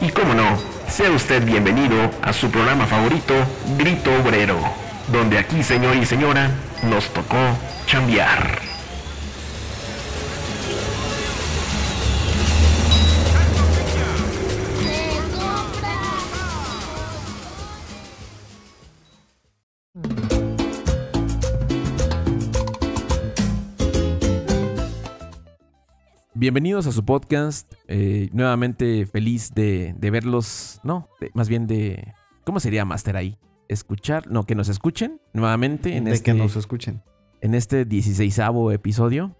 Y cómo no, sea usted bienvenido a su programa favorito, Grito Obrero, donde aquí, señor y señora, nos tocó chambear. Bienvenidos a su podcast. eh, nuevamente feliz de, de verlos. No, de- más bien de. ¿Cómo sería Master ahí? Escuchar, no, que nos escuchen nuevamente en de este, que nos escuchen. en este 16 episodio.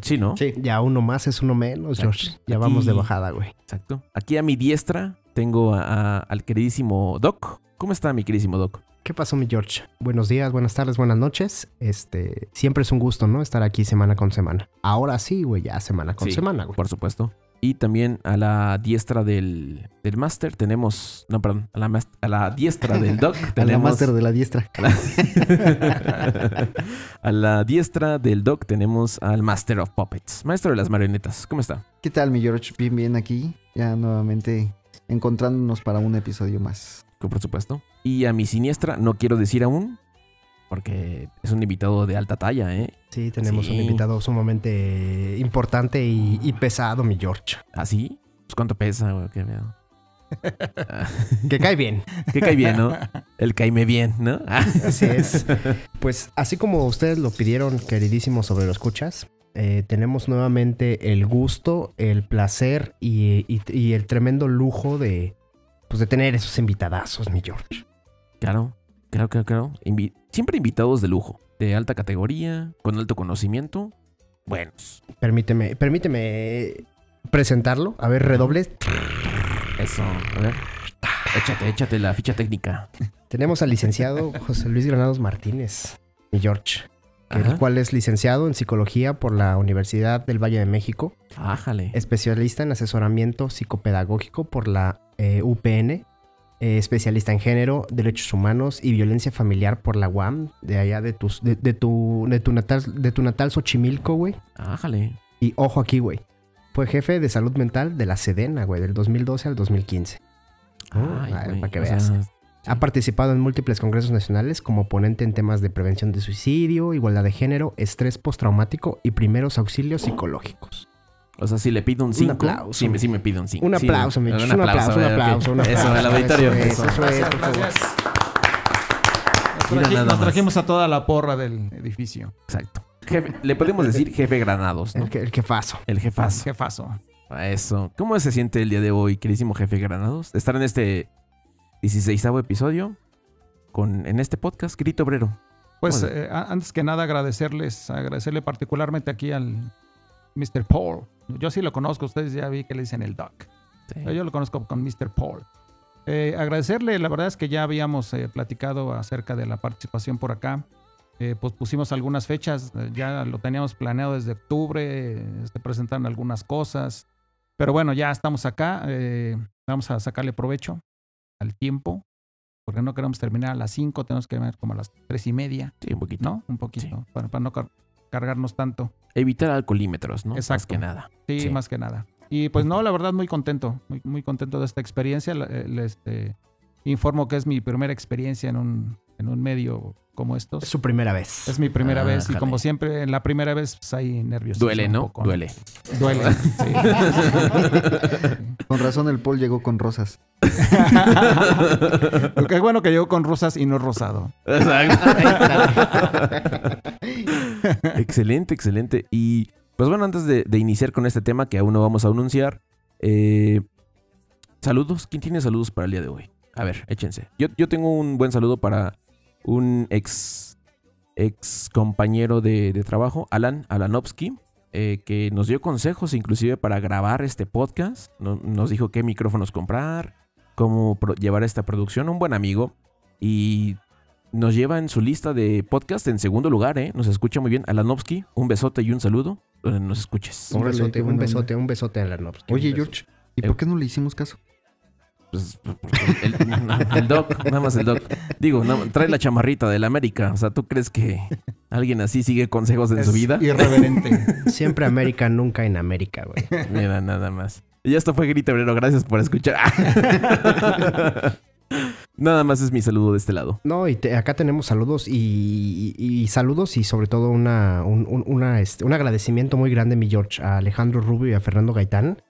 Sí, ¿no? Sí. Ya uno más es uno menos, Exacto. George. Ya vamos de bajada, güey. Exacto. Aquí a mi diestra tengo a- a- al queridísimo Doc. ¿Cómo está mi queridísimo Doc? ¿Qué pasó, mi George? Buenos días, buenas tardes, buenas noches. Este, siempre es un gusto, ¿no? Estar aquí semana con semana. Ahora sí, güey, ya semana con Sí, semana, güey. Por supuesto. Y también a la diestra del, del Master tenemos. No, perdón. A la, a la diestra del Doc A la tenemos. máster de la diestra. A la, a la diestra del Doc tenemos al Master of Puppets, maestro de las marionetas. ¿Cómo está? ¿Qué tal, mi George? Bien, bien aquí. Ya nuevamente encontrándonos para un episodio más. Que Por supuesto. Y a mi siniestra, no quiero decir aún, porque es un invitado de alta talla, ¿eh? Sí, tenemos Sí. un invitado sumamente importante y, y pesado, mi George. ¿Así? Pues cuánto pesa, güey, qué miedo. Que cae bien. Que cae bien, ¿no? El caime bien, ¿no? Así es. Pues así como ustedes lo pidieron, queridísimos sobre lo escuchas, eh, tenemos nuevamente el gusto, el placer y, y- y el tremendo lujo de, pues, de tener esos invitadazos, mi George. Claro, claro, claro, claro. Invi- Siempre invitados de lujo, de alta categoría, con alto conocimiento. Buenos. Permíteme, permíteme presentarlo. A ver, redobles. Eso, a ver. Échate, échate la ficha técnica. Tenemos al licenciado José Luis Granados Martínez, mi George, Ajá. el cual es licenciado en psicología por la Universidad del Valle de México, Ájale. especialista en asesoramiento psicopedagógico por la eh, UPN, eh, especialista en género, derechos humanos y violencia familiar por la UAM, de allá de, tus, de, de tu, de, tu natal, de tu natal Xochimilco, güey. Ájale. Y ojo aquí, güey. Fue jefe de salud mental de la Sedena, güey, del 2012 al 2015. Ay, para que o veas. sea, Ha participado en múltiples congresos nacionales como ponente en temas de prevención de suicidio, igualdad de género, estrés postraumático y primeros auxilios psicológicos. O sea, si le pido un 5. aplauso. Sí, me- sí me pido un 5. Un aplauso, mi George, un aplauso, un aplauso, un aplauso. Eso, al auditorio. Eso es, Eso. es, por favor. Nos, trajimos a toda la porra del edificio. Exacto. Jefe- le podemos decir jefe Granados, ¿no? El, que, el jefazo. El jefazo. Jefazo. Eso. ¿Cómo se siente el día de hoy, queridísimo jefe Granados? Estar en este 16 episodio con, en este podcast, Grito Obrero. Pues eh, antes que nada agradecerles, agradecerle particularmente aquí al Mr. Paul. Yo sí lo conozco, ustedes ya vi que le dicen el Doc. Sí. Yo lo conozco con Mr. Paul. Eh, agradecerle, la verdad es que ya habíamos eh, platicado acerca de la participación por acá. Eh, pues pusimos algunas fechas, eh, ya lo teníamos planeado desde octubre, eh, se presentaron algunas cosas. Pero bueno, ya estamos acá. eh, vamos a sacarle provecho al tiempo, porque no queremos terminar a las 5, tenemos que terminar como a las 3 y media, Sí, un poquito. ¿no? Un poquito, para, para no car- cargarnos tanto. Evitar alcoholímetros, ¿no? Más Exacto. que nada. Sí, Sí. más que nada. Y pues no, la verdad muy contento, muy, muy contento de esta experiencia. Eh, le, este, informo que es mi primera experiencia en un, en un medio como estos. Es su primera vez. Es mi primera Ah, vez y como siempre, en la primera vez pues, hay nervios. Duele, ¿no? Duele. Duele, sí. Con razón el Paul llegó con rosas. Qué bueno que llegó con rosas y no rosado. excelente, excelente. Y pues bueno, antes de, de iniciar con este tema que aún no vamos a anunciar, eh, saludos. ¿Quién tiene saludos para el día de hoy? A ver, échense. Yo, yo tengo un buen saludo para un ex, ex compañero de, de trabajo, Alan Alanovsky, eh, que nos dio consejos inclusive para grabar este podcast. No- nos dijo qué micrófonos comprar, cómo pro- llevar esta producción. Un buen amigo. Y nos lleva en su lista de podcast en segundo lugar, ¿eh? Nos escucha muy bien. Alanovsky, un besote y un saludo donde nos escuches. Un besote, un buena besote, un besote a la Nobsky. Oye, Un. George, ¿y por qué no le hicimos caso? Pues, porque el, doc, nada más el doc. Digo, no, trae la chamarrita del América. O sea, ¿tú crees que alguien así sigue consejos en Es su vida? Irreverente. Siempre América, nunca en América, güey. Mira, nada más. Y esto fue Grita Obrero. Gracias por escuchar. nada más es mi saludo de este lado. No, y te- acá tenemos saludos y, y- y saludos y sobre todo una, un, un- una, este, un agradecimiento muy grande, mi George, a Alejandro Rubio y a Fernando Gaitán,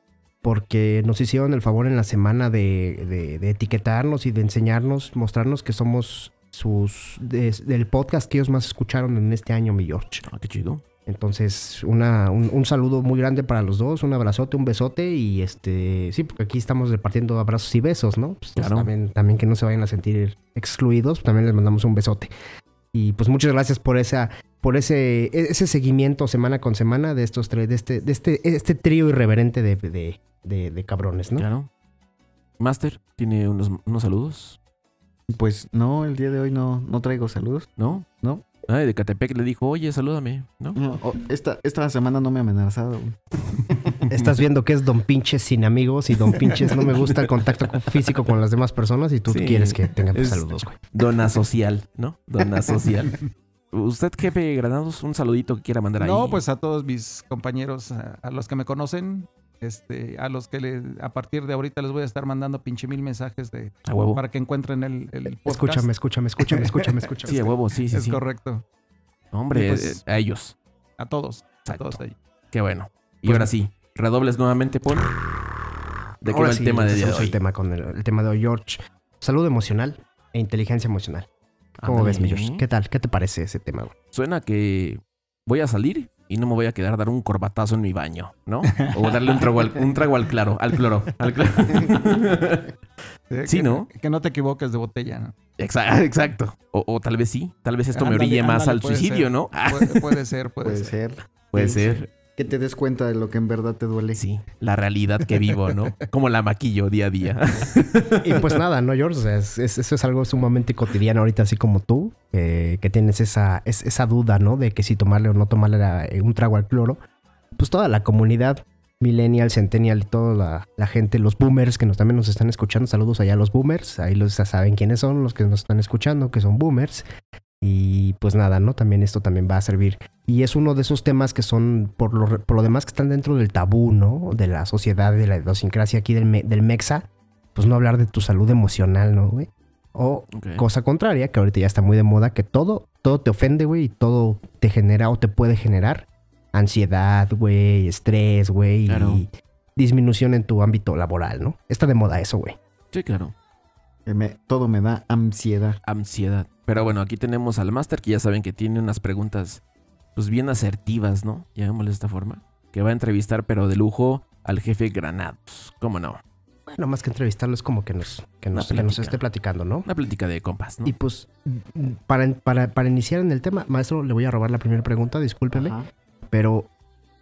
porque nos hicieron el favor en la semana de, de- de etiquetarnos y de enseñarnos, mostrarnos que somos sus de- del podcast que ellos más escucharon en este año, mi George. Ah, qué chido. Entonces, una, un, un saludo muy grande para los dos, un abrazote, un besote y este, sí, porque aquí estamos repartiendo abrazos y besos, ¿no? Pues, Claro. también, también que no se vayan a sentir excluidos, también les mandamos un besote. Y pues muchas gracias por esa, por ese, ese seguimiento semana con semana de estos tres, de este, de este, este trío irreverente de, de, de- de cabrones, ¿no? Claro. Master, ¿tiene unos, unos saludos? Pues no, el día de hoy no, no traigo saludos. ¿No? No. Ay, de Catepec le dijo, oye, salúdame, ¿no? No, oh, esta, esta semana no me ha amenazado. Estás viendo que es Don Pinches sin amigos y Don Pinches no me gusta el contacto físico con las demás personas y tú Sí. quieres que tengan tus Es- saludos, güey. Dona social, ¿no? Dona social. Usted, jefe Granados, un saludito que quiera mandar ahí. No, pues a todos mis compañeros, a, a los que me conocen, este, a los que le- a partir de ahorita les voy a estar mandando pinche mil mensajes de A huevo. para que encuentren el, el podcast. Escúchame, escúchame, escúchame, escúchame, escúchame. Sí, a huevo, sí, sí, es sí. correcto. Hombre, pues- eh, a ellos. A todos. A todos ellos. Qué bueno. Y Pues- ahora sí, redobles nuevamente, Paul. ¿De qué Ahora va el sí, tema de día de hoy? el tema con el, el tema de hoy, George. Salud emocional e inteligencia emocional. ¿Cómo ves, mi George? ¿Qué tal? ¿Qué te parece ese tema? Suena que voy a salir y no me voy a quedar a dar un corbatazo en mi baño, ¿no? O darle un trago al, un trago al claro, al cloro, al claro. Sí, que, ¿no? Que no te equivoques de botella, ¿no? Exacto, exacto. O, o tal vez sí, tal vez esto me Ándale, orille más ándale, al suicidio, ser. ¿no? Ah, Puede, puede ser, puede, Puede ser. ser. puede Sí, ser. Que te des cuenta de lo que en verdad te duele. Sí, la realidad que vivo, ¿no? Como la maquillo día a día. Y pues nada, ¿no, George? O sea, es- es- eso es algo sumamente cotidiano ahorita, así como tú, eh, que tienes esa, es- esa duda, ¿no? De que si tomarle o no tomarle la- eh, un trago al cloro. Pues toda la comunidad millennial, centennial, toda la, la gente, los boomers que nos, también nos están escuchando. Saludos allá a los boomers. Ahí los, ya saben quiénes son los que nos están escuchando, que son boomers. Y pues nada, ¿no? También esto también va a servir. Y es uno de esos temas que son, por lo, por lo demás, que están dentro del tabú, ¿no? De la sociedad, de la idiosincrasia aquí del, me- del Mexa. Pues no hablar de tu salud emocional, ¿no, güey? O cosa contraria, que ahorita ya está muy de moda, que todo, todo te ofende, güey, y todo te genera o te puede generar ansiedad, güey, estrés, güey, Claro. y disminución en tu ámbito laboral, ¿no? Está de moda eso, güey. Sí, claro. Me- todo me da ansiedad. Ansiedad. Pero bueno, aquí tenemos al máster que ya saben que tiene unas preguntas pues bien asertivas, ¿no? Llamémosle de esta forma. Que va a entrevistar, pero de lujo, al jefe Granados. ¿Cómo no? Bueno, más que entrevistarlo es como que nos, que nos, que esté platicando, ¿no? Una plática de compas, ¿no? Y pues, para, para, para iniciar en el tema, maestro, le voy a robar la primera pregunta, discúlpeme, Ajá. pero,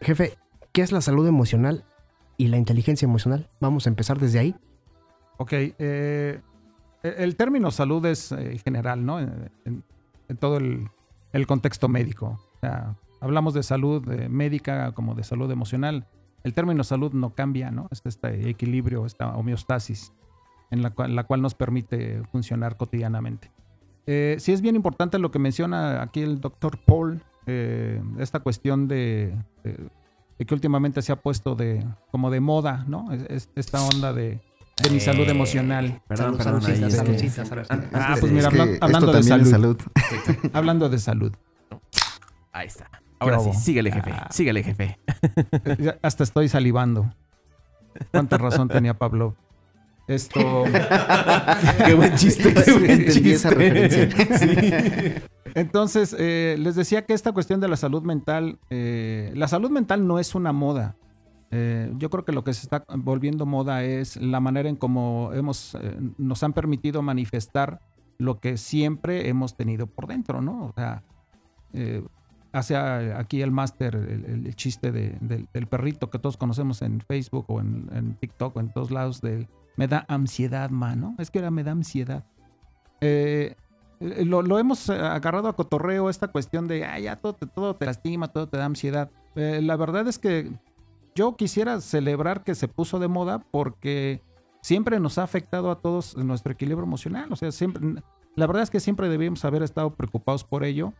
jefe, ¿qué es la salud emocional y la inteligencia emocional? Vamos a empezar desde ahí. Ok. eh, el término salud es eh, general, ¿no? En, todo el, contexto médico. Hablamos de salud eh, médica como de salud emocional. El término salud no cambia, ¿no? Es este equilibrio, esta homeostasis en la cual, nos permite funcionar cotidianamente. Eh, sí es bien importante lo que menciona aquí el doctor Paul, eh, esta cuestión de, que últimamente se ha puesto de como de moda, ¿no? Es- es- esta onda de, de mi salud Eh, emocional. Perdón, perdón. Ah, Es pues mira, hablando de salud. Hablando de salud. Ahí está. Ahora sí, síguele, jefe. Ah. Síguele, jefe. Hasta estoy salivando. Cuánta razón tenía Pablo. Esto. qué buen chiste, qué buen esa chiste. referencia. Sí. Entonces, eh, les decía que esta cuestión de la salud mental, eh, la salud mental no es una moda. Eh, yo creo que lo que se está volviendo moda es la manera en cómo hemos, eh, nos han permitido manifestar lo que siempre hemos tenido por dentro, ¿no? O sea, eh, hace a- aquí el máster el, chiste de- del, perrito que todos conocemos en Facebook o en, TikTok o en todos lados me da ansiedad, mano. Es que ahora me da ansiedad. Eh, lo, hemos agarrado a cotorreo esta cuestión de, ah, ya todo todo te lastima, todo te da ansiedad. La verdad es que yo quisiera celebrar que se puso de moda porque siempre nos ha afectado a todos nuestro equilibrio emocional. O sea, siempre, la verdad es que siempre debíamos haber estado preocupados por ello,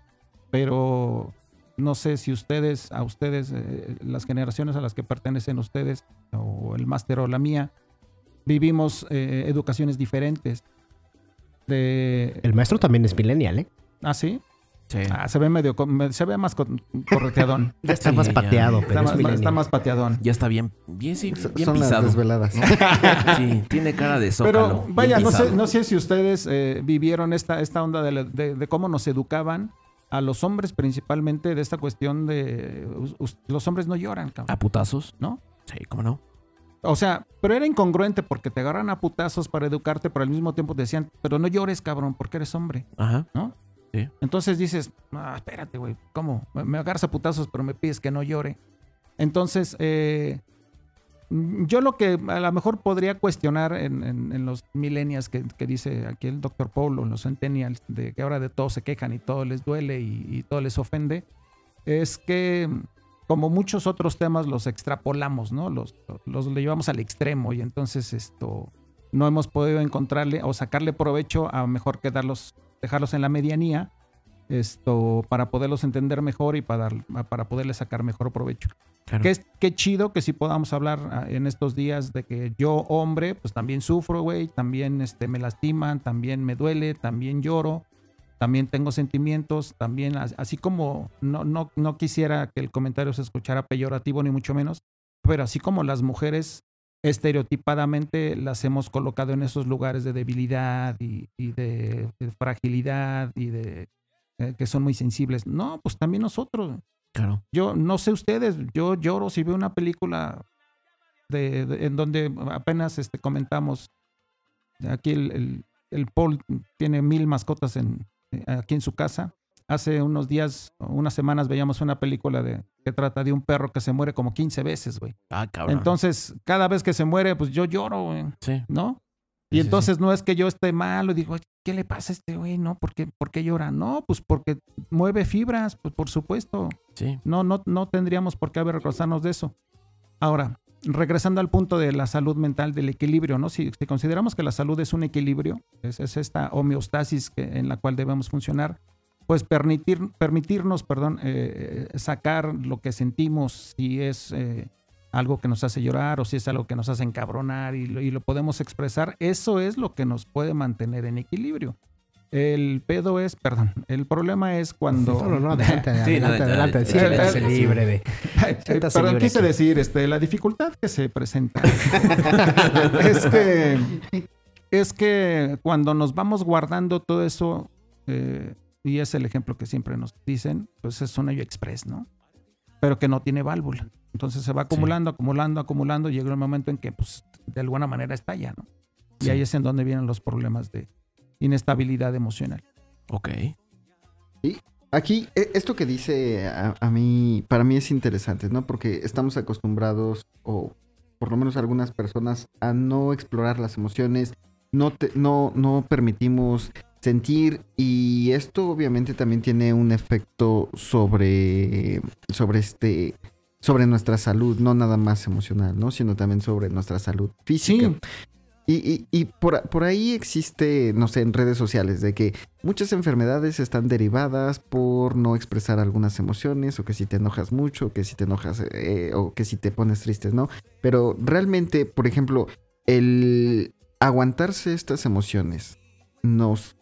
pero no sé si ustedes, a ustedes, eh, las generaciones a las que pertenecen ustedes, o el máster o la mía, vivimos eh, educaciones diferentes. De, El maestro también es millennial, ¿eh? ¿Ah, sí? Sí. Ah, se ve medio, se ve más co- correteadón. Ya está Sí, más ya. pateado, pero está, es más, millennial. está más pateadón. Ya está bien, bien, sí, bien Son las pisado. desveladas. Sí, tiene cara de zócalo. Pero vaya, no sé, no sé si ustedes eh, vivieron esta, esta onda de, de- de cómo nos educaban a los hombres principalmente de esta cuestión de los hombres no lloran, cabrón, ¿A putazos? ¿no? Sí, ¿cómo no? O sea, pero era incongruente porque te agarran a putazos para educarte, pero al mismo tiempo te decían, pero no llores, cabrón, porque eres hombre, Ajá. ¿no? Entonces dices, espérate, güey, ¿cómo? Me, me agarras putazos, pero me pides que no llore. Entonces, eh, yo lo que a lo mejor podría cuestionar en, los millennials que, dice aquí el doctor Paul o en los centennials, de que ahora de todo se quejan y todo les duele y, todo les ofende, es que como muchos otros temas los extrapolamos, ¿no? Los, los llevamos al extremo y entonces esto no hemos podido encontrarle o sacarle provecho a mejor que darlos, dejarlos en la medianía esto para poderlos entender mejor y para, para poderles sacar mejor provecho. Claro. Qué, qué chido que sí podamos hablar ah, en estos días de que yo, hombre, pues también sufro, güey, también este, me lastiman, también me duele, también lloro, también tengo sentimientos, también, as- así como no, no, no quisiera que el comentario se escuchara peyorativo ni mucho menos, pero así como las mujeres estereotipadamente las hemos colocado en esos lugares de debilidad y, y de, de fragilidad y de eh, que son muy sensibles. No, pues también nosotros. Claro. Yo no sé ustedes, yo lloro si veo una película de, de- en donde apenas este, comentamos, aquí el, el- el Paul tiene mil mascotas en, eh, aquí en su casa. Hace unos días, unas semanas veíamos una película de, que trata de un perro que se muere como 15 veces, güey. Ah, cabrón. Entonces, cada vez que se muere, pues yo lloro, güey, Sí. ¿no? Y sí, entonces no es que yo esté mal, y digo, "Oye, ¿qué le pasa a este güey? No, ¿por qué, ¿por qué llora? No, pues porque mueve fibras, pues por supuesto. Sí. No, no, no tendríamos por qué avergonzarnos de eso. Ahora, regresando al punto de la salud mental, del equilibrio, ¿no? Si, si consideramos que la salud es un equilibrio, es, es esta homeostasis que- en la cual debemos funcionar, pues permitir, permitirnos, perdón, eh, eh, sacar lo que sentimos, si es eh, algo que nos hace llorar o si es algo que nos hace encabronar y lo, y lo podemos expresar, eso es lo que nos puede mantener en equilibrio. El pedo es, perdón, el problema es cuando... No, no, no, adelante, adelante, adelante. sí, Sí, sí, libre de... Perdón, libre quise aquí. decir, este, la dificultad que se presenta es que es que cuando nos vamos guardando todo eso, eh, y es el ejemplo que siempre nos dicen, pues es un hoyo express, ¿no? Pero que no tiene válvula. Entonces se va acumulando, acumulando, acumulando, y llega el momento en que, pues, de alguna manera estalla, ¿no? Y ahí es en donde vienen los problemas de inestabilidad emocional. Ok. Aquí, e- esto que dice a, a mí, para mí es interesante, ¿no? Porque estamos acostumbrados, o por lo menos algunas personas, a no explorar las emociones, no, te- no, no permitimos sentir, y esto obviamente también tiene un efecto sobre, sobre este, sobre nuestra salud, no nada más emocional, ¿no? Sino también sobre nuestra salud física. Sí. Y, y- y por, por ahí existe, no sé, en redes sociales, de que muchas enfermedades están derivadas por no expresar algunas emociones, o que si te enojas mucho, que si te enojas, eh, o que si te pones tristes, ¿no? Pero realmente, por ejemplo, el aguantarse estas emociones nos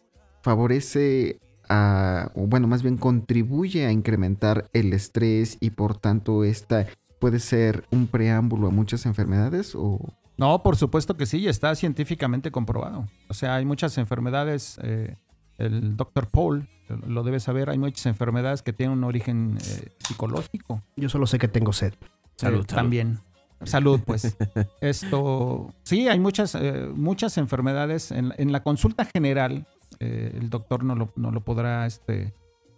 favorece a, o bueno, más bien contribuye a incrementar el estrés y por tanto esta puede ser un preámbulo a muchas enfermedades o... No, por supuesto que sí, y está científicamente comprobado. O sea, hay muchas enfermedades, eh, el doctor Paul lo debe saber, hay muchas enfermedades que tienen un origen eh, psicológico. Yo solo sé que tengo sed. Salud, Eh, salud. También. Salud, pues. Esto, sí, hay muchas, eh, muchas enfermedades. En, en la consulta general, eh, el doctor no lo, no lo podrá este,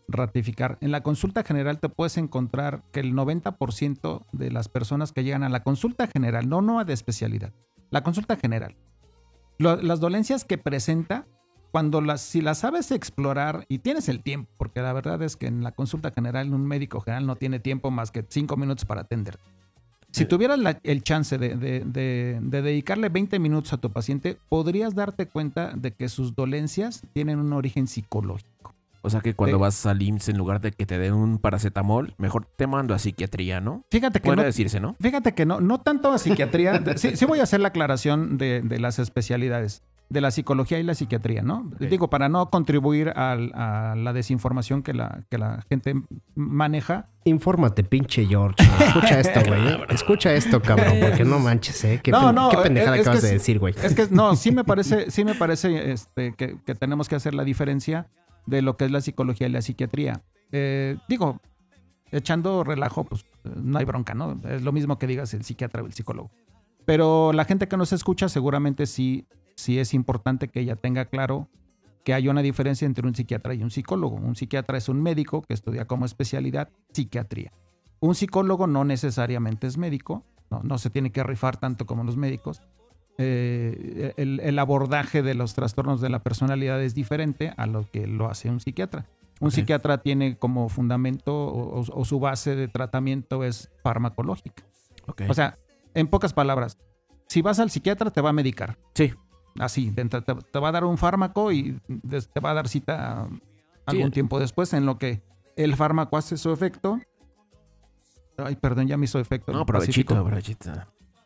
ratificar. En la consulta general te puedes encontrar que el 90% de las personas que llegan a la consulta general, no, no a de especialidad, la consulta general, las dolencias que presenta, cuando las, si las sabes explorar y tienes el tiempo, porque la verdad es que en la consulta general un médico general no tiene tiempo más que cinco minutos para atender. Si tuvieras la- el chance de, de- de- de dedicarle 20 minutos a tu paciente, podrías darte cuenta de que sus dolencias tienen un origen psicológico. O sea que cuando vas al IMSS, en lugar de que te den un paracetamol, mejor te mando a psiquiatría, ¿no? Fíjate que Puede no, decirse, ¿no? Fíjate que no, no tanto a psiquiatría. sí, sí voy a hacer la aclaración de, de las especialidades, de la psicología y la psiquiatría, ¿no? Digo, para no contribuir a, la desinformación que la, que la gente maneja. Infórmate, pinche George. Escucha esto, güey. ¿eh? Escucha esto, cabrón, porque no manches, ¿eh? Qué, No, no, qué pendejada que acabas de decir, güey. Es que no, sí me parece, sí me parece este, que, que tenemos que hacer la diferencia de lo que es la psicología y la psiquiatría. Eh, digo, echando relajo, pues no hay bronca, ¿no? Es lo mismo que digas el psiquiatra o el psicólogo. Pero la gente que nos escucha seguramente sí, sí es importante que ella tenga claro que hay una diferencia entre un psiquiatra y un psicólogo. Un psiquiatra es un médico que estudia como especialidad psiquiatría. Un psicólogo no necesariamente es médico, no, no se tiene que rifar tanto como los médicos. Eh, el, el abordaje de los trastornos de la personalidad es diferente a lo que lo hace un psiquiatra. Un psiquiatra tiene como fundamento o, su base de tratamiento es farmacológica. O sea, en pocas palabras, si vas al psiquiatra te va a medicar. sí. Así, te, te va a dar un fármaco y te va a dar cita algún Sí. tiempo después en lo que el fármaco hace su efecto. Ay, perdón, ya me hizo efecto. No, provechito, provechito.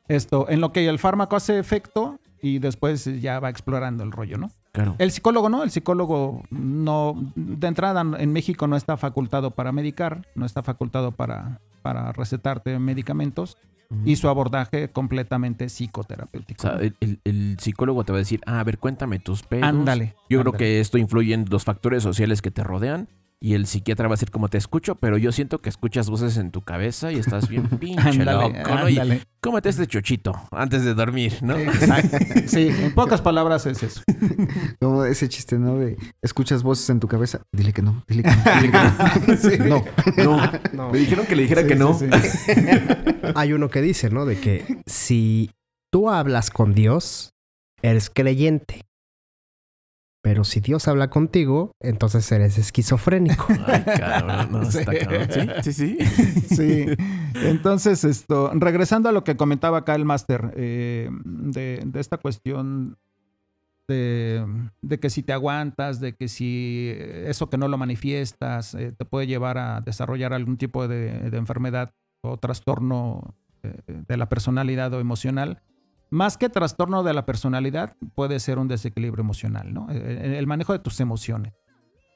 Esto, en lo que el fármaco hace efecto y después ya va explorando el rollo, ¿no? Claro. El psicólogo no, el psicólogo no, de entrada en México no está facultado para medicar, no está facultado para, para recetarte medicamentos Y su abordaje completamente O psicoterapéutico. sea, ¿no? el, el- el psicólogo te va a decir, ah, a ver, cuéntame tus pedos. Ándale. Yo creo que esto influye en los factores sociales que te rodean. Y el psiquiatra va a decir como te escucho, pero yo siento que escuchas voces en tu cabeza y estás bien pinche loco, ¿no? Y cómete este chochito antes de dormir, ¿no? Exacto. Sí, en pocas palabras es eso. Como ese chiste, ¿no? De escuchas voces en tu cabeza. Dile que no, dile que no, dile que no. No. No, No. me dijeron que le dijera que no. Hay uno que dice, ¿no? De que si tú hablas con Dios, eres creyente. Pero si Dios habla contigo, entonces eres esquizofrénico. Ay, cabrón, no, está Sí. cabrón. Sí, sí, sí. Sí. Entonces, esto, regresando a lo que comentaba acá el máster, eh, de, de esta cuestión de, de que si te aguantas, de que si eso que no lo manifiestas eh, te puede llevar a desarrollar algún tipo de, de enfermedad o trastorno eh, de la personalidad o emocional. Más que trastorno de la personalidad, puede ser un desequilibrio emocional, ¿no? Eh, El manejo de tus emociones.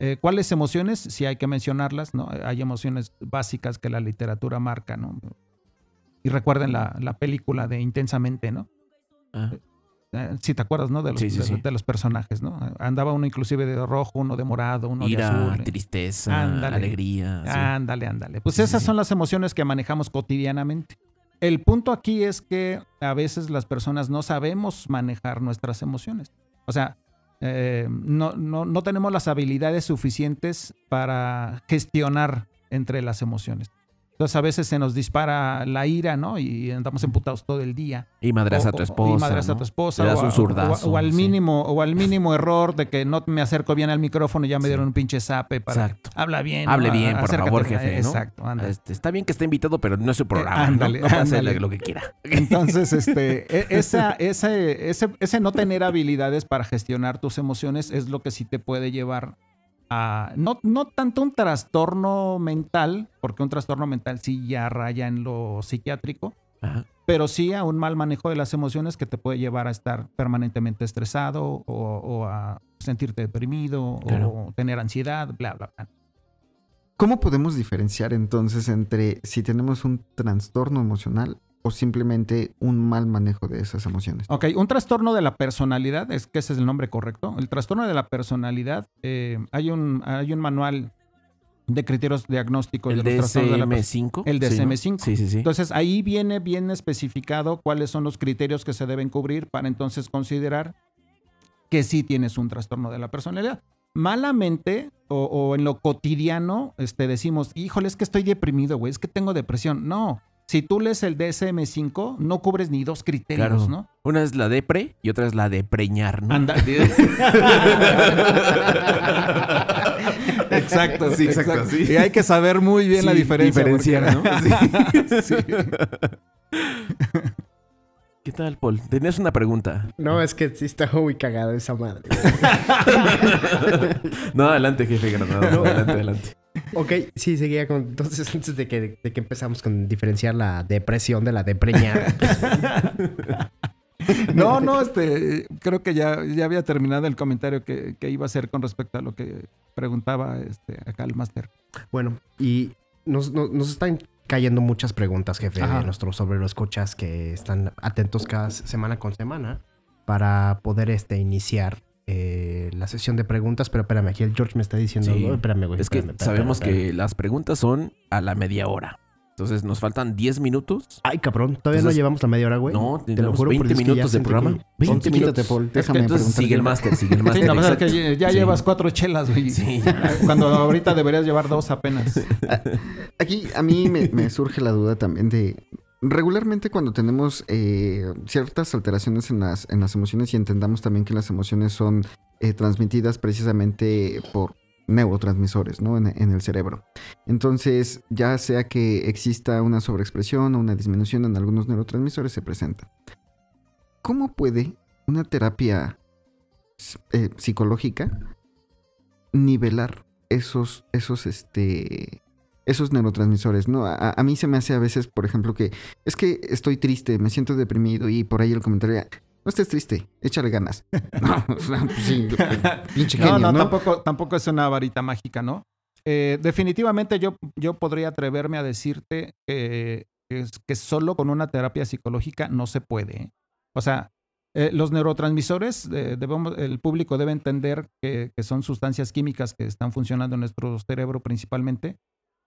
Eh, ¿Cuáles emociones? Si hay que mencionarlas, ¿no? Hay emociones básicas que la literatura marca, ¿no? Y recuerden la, la película de Intensamente, ¿no? Ah, Eh, si te acuerdas, ¿no? De los, Sí, sí, de, de los personajes, ¿no? Andaba uno inclusive de rojo, uno de morado, uno de ira, azul. ¿eh? tristeza, Ándale. alegría. Ándale, ándale. Pues esas son las emociones que manejamos cotidianamente. El punto aquí es que a veces las personas no sabemos manejar nuestras emociones. O sea, eh, no, no, no tenemos las habilidades suficientes para gestionar entre las emociones. Entonces a veces se nos dispara la ira, ¿no? Y andamos emputados todo el día. Y madras a tu esposa. Y madreas a tu esposa. Le das o, a- un zurdazo, o- o al sí. mínimo, o al mínimo error de que no me acerco bien al micrófono y ya me Sí. dieron un pinche zape para Exacto. habla bien. Hable bien, por Acércate. favor, jefe, ¿no? Exacto, ándale. Este, está bien que esté invitado, pero no es su programa. Eh, ándale, puede hacer ándale. lo que quiera. Entonces, este, e- esa, ese, ese, ese no tener habilidades para gestionar tus emociones es lo que sí te puede llevar a, no, no tanto un trastorno mental, porque un trastorno mental sí ya raya en lo psiquiátrico, Ajá. pero sí a un mal manejo de las emociones que te puede llevar a estar permanentemente estresado o, o a sentirte deprimido Claro. o tener ansiedad, bla, bla, bla. ¿Cómo podemos diferenciar entonces entre si tenemos un trastorno emocional o simplemente un mal manejo de esas emociones? Ok, un trastorno de la personalidad, es que ese es el nombre correcto. El trastorno de la personalidad, eh, hay, un, hay un manual de criterios diagnósticos El de los trastornos de la personalidad. DSM-5. El Sí, ¿no? DSM-5. Sí, sí, sí. Entonces ahí viene bien especificado cuáles son los criterios que se deben cubrir para entonces considerar que sí tienes un trastorno de la personalidad. Malamente o, o en lo cotidiano este, decimos, híjole, es que estoy deprimido, güey, es que tengo depresión. No, si tú lees el DSM-5, no cubres ni dos criterios, Claro. ¿no? Una es la depre y otra es la de preñar, ¿no? Anda. exacto, Sí, exacto, sí. Y hay que saber muy bien la diferencia. diferenciar, porque- ¿no? Sí. ¿Qué tal, Paul? Tenías una pregunta. No, es que sí está muy cagado esa madre. No, adelante, jefe Granado. Adelante, adelante. Ok, sí, seguía con... Entonces, antes de que, de que empezamos con diferenciar la depresión de la depreñada. No, no, este, creo que ya, ya había terminado el comentario que, que iba a hacer con respecto a lo que preguntaba este, acá el máster. Bueno, y nos, nos- nos están cayendo muchas preguntas, jefe, Ajá. de nuestros sobre los escuchas que están atentos cada semana con semana para poder este, iniciar eh, la sesión de preguntas. Pero espérame, aquí el George me está diciendo... Sí. "No, espérame, güey. Es que espérame, sabemos espérame". que las preguntas son a la media hora. Entonces nos faltan 10 minutos. Ay, cabrón, todavía Entonces- no llevamos la media hora, güey. No, te lo tenemos juro por 20 Dios que ya minutos de programa. que- 20 Quítate, minutos. Paul, déjame entonces preguntar sigue el máster, sigue el Sí, máster. la verdad es que ya Sí. llevas cuatro chelas, güey. Sí. Cuando ahorita deberías llevar dos apenas. Aquí a mí me, me surge la duda también de... Regularmente cuando tenemos eh, ciertas alteraciones en las, en las emociones y entendamos también que las emociones son eh, transmitidas precisamente por neurotransmisores ¿no? en, el cerebro. Entonces, ya sea que exista una sobreexpresión o una disminución en algunos neurotransmisores, se presenta. ¿Cómo puede una terapia eh, psicológica nivelar esos, esos, este, esos neurotransmisores, ¿no? A, a mí se me hace a veces, por ejemplo, que es que estoy triste, me siento deprimido y por ahí el comentario, no estés triste, échale ganas. No, o sea, pues sí, pinche No, genio, no, ¿no? Tampoco, tampoco es una varita mágica, ¿no? Eh, definitivamente yo, yo podría atreverme a decirte que, solo con una terapia psicológica no se puede. ¿eh? O sea, eh, los neurotransmisores, eh, debemos, el público debe entender que, que son sustancias químicas que están funcionando en nuestro cerebro principalmente,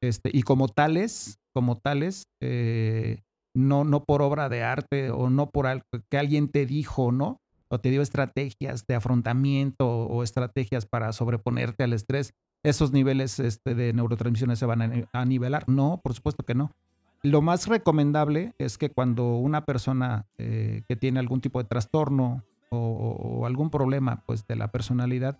este, y como tales, como tales, eh, no, no por obra de arte o no por algo que alguien te dijo, ¿no? o te dio estrategias de afrontamiento o estrategias para sobreponerte al estrés, esos niveles este, de neurotransmisiones se van a, ni- a nivelar. No, por supuesto que no. Lo más recomendable es que cuando una persona eh, que tiene algún tipo de trastorno o- o algún problema pues, de la personalidad,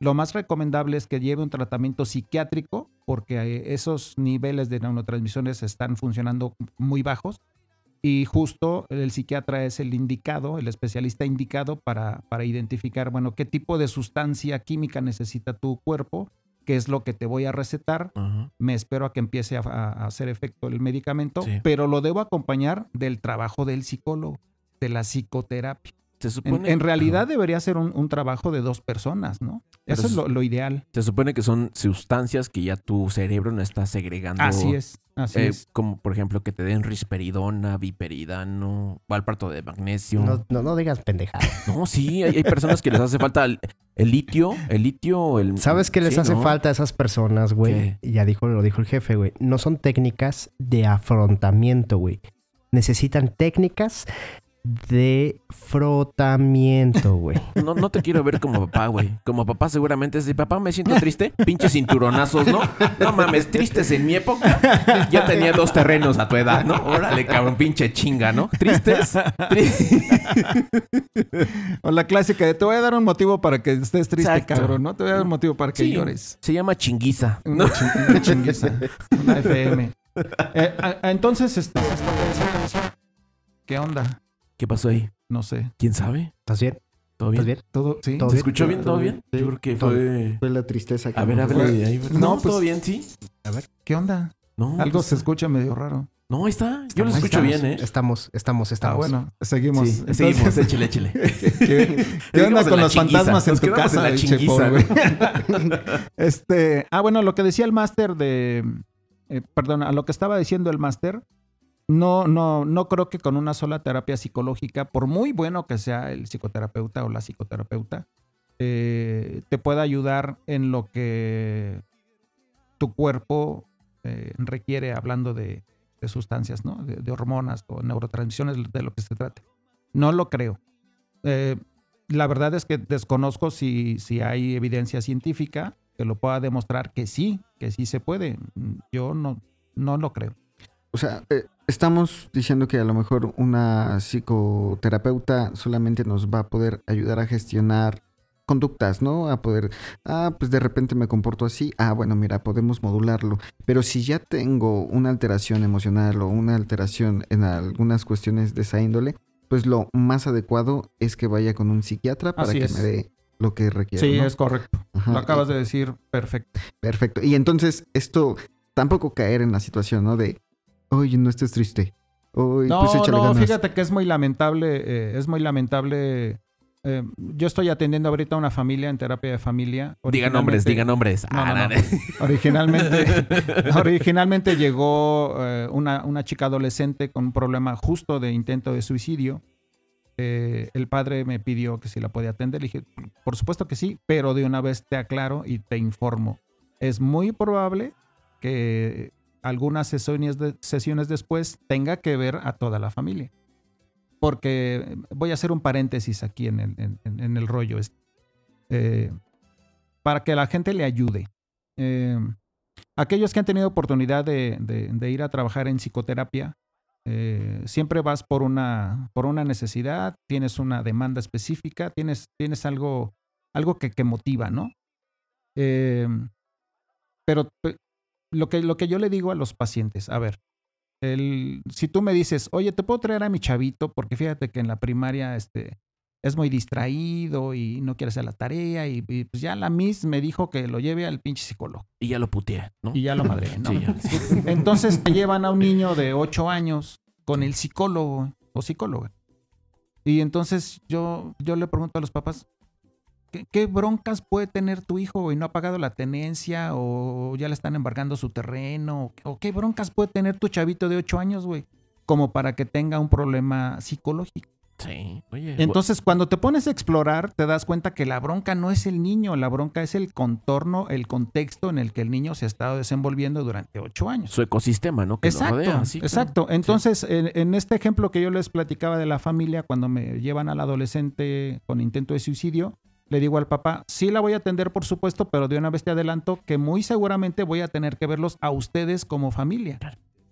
lo más recomendable es que lleve un tratamiento psiquiátrico porque eh, esos niveles de neurotransmisiones están funcionando muy bajos y justo el psiquiatra es el indicado, el especialista indicado para, para identificar, bueno, qué tipo de sustancia química necesita tu cuerpo, qué es lo que te voy a recetar. Me espero a que empiece a, hacer efecto el medicamento, Sí. pero lo debo acompañar del trabajo del psicólogo, de la psicoterapia. Se En, supone, en realidad debería ser un, un trabajo de dos personas, ¿no? Eso es es- lo, lo ideal. se supone que son sustancias que ya tu cerebro no está segregando. Así es, así Eh, es. Como por ejemplo que te den risperidona, viperidano, valparto de magnesio. No, No, no, no digas pendejada. sí, hay, hay personas que les hace falta el, el litio, el litio, el... ¿Sabes qué les sí, hace ¿no? falta a esas personas, güey? Ya dijo, lo dijo el jefe, güey. No son técnicas de afrontamiento, güey. Necesitan técnicas de frotamiento, güey. No, no te quiero ver como papá, güey. Como papá seguramente es de papá, me siento triste. Pinches cinturonazos, ¿no? No mames, tristes en mi época. Ya tenía dos terrenos a tu edad, ¿no? Órale, cabrón, pinche chinga, ¿no? Tristes. Tri- O la clásica de te voy a dar un motivo para que estés triste, Exacto. cabrón, ¿no? Te voy a dar un motivo para que Sí, llores. Se llama chinguiza. Una, ¿no? chin- una chinguiza, una FM. Eh, a- a- entonces, este, ¿qué onda? ¿Qué pasó ahí? No sé. ¿Quién sabe? ¿Estás bien? ¿Todo bien? ¿Estás bien? Todo, sí. Todo ¿Se bien? escuchó bien? ¿Todo bien? Sí. Yo creo que Todo. fue... Fue la tristeza que A ver, háblale de ahí. No, No, pues- todo bien, sí. ¿Qué onda? No, Algo pues- se escucha medio raro. No, ahí está. Yo lo escucho estamos. bien, ¿eh? Estamos, estamos, Ah, estamos. bueno, seguimos. Sí, Entonces, seguimos, échele, échele. ¿Qué, qué onda con los chinguiza. fantasmas en Nos tu casa? en la chinguiza, güey? este, ah, bueno, lo que decía el máster de, eh, perdón, a lo que estaba diciendo el máster, no, no, no creo que con una sola terapia psicológica, por muy bueno que sea el psicoterapeuta o la psicoterapeuta, eh, te pueda ayudar en lo que tu cuerpo eh, requiere, hablando de, sustancias, ¿no? De, hormonas o neurotransmisiones, de lo que se trate. No lo creo. Eh, la verdad es que desconozco si, si hay evidencia científica que lo pueda demostrar que sí, que sí se puede. Yo no, no lo creo. O sea, eh, estamos diciendo que a lo mejor una psicoterapeuta solamente nos va a poder ayudar a gestionar conductas, ¿no? A poder, ah, pues de repente me comporto así, ah, bueno, mira, podemos modularlo. Pero si ya tengo una alteración emocional o una alteración en algunas cuestiones de esa índole, pues lo más adecuado es que vaya con un psiquiatra para Así que es. me dé lo que requiere. Sí, ¿no? es correcto. Ajá, Lo acabas y- de decir perfecto. Perfecto. Y entonces, esto tampoco caer en la situación, ¿no? De, oye, no estés triste. Oye, No, pues échale no, ganas. fíjate que es muy lamentable, eh, es muy lamentable. eh, yo estoy atendiendo ahorita a una familia en terapia de familia. Diga nombres, diga nombres. No, no, no. Originalmente, originalmente llegó eh, una, una chica adolescente con un problema justo de intento de suicidio. Eh, el padre me pidió que si la podía atender. Le dije, por supuesto que sí, pero de una vez te aclaro y te informo. Es muy probable que algunas sesiones, sesiones después tenga que ver a toda la familia. Porque voy a hacer un paréntesis aquí en el, en- el rollo. este. Eh, para que la gente le ayude. Eh, aquellos que han tenido oportunidad de, ir a trabajar en psicoterapia, eh, siempre vas por una, por una necesidad, tienes una demanda específica, tienes, tienes algo, algo que, motiva, ¿no? Eh, pero pe- lo que, lo que yo le digo a los pacientes, a ver, el, si tú me dices, oye, te puedo traer a mi chavito, porque fíjate que en la primaria este, es muy distraído y no quiere hacer la tarea, y, y, pues ya la Miss me dijo que lo lleve al pinche psicólogo. Y ya lo puteé, ¿no? Y ya lo madré, ¿no? Sí, ya. Entonces te llevan a un niño de 8 años con el psicólogo o psicóloga. Y entonces yo, yo le pregunto a los papás, ¿qué, qué broncas puede tener tu hijo y no ha pagado la tenencia o ya le están embargando su terreno? ¿O qué broncas puede tener tu chavito de 8 años, güey? Como para que tenga un problema psicológico. Sí, oye. Entonces, cuando te pones a explorar, te das cuenta que la bronca no es el niño, la bronca es el contorno, el contexto en el que el niño se ha estado desenvolviendo durante ocho años. su ecosistema, ¿no? Que lo Exacto, rodea, sí, claro. exacto. Entonces, en, en este ejemplo que yo les platicaba de la familia, cuando me llevan al adolescente con intento de suicidio, le digo al papá, sí la voy a atender, por supuesto, pero de una vez te adelanto que muy seguramente voy a tener que verlos a ustedes como familia,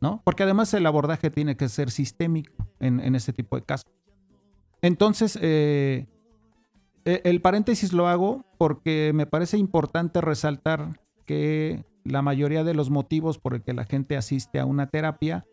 ¿no? Porque además el abordaje tiene que ser sistémico en, en este tipo de casos. Entonces, eh, eh, el paréntesis lo hago porque me parece importante resaltar que la mayoría de los motivos por el que la gente asiste a una terapia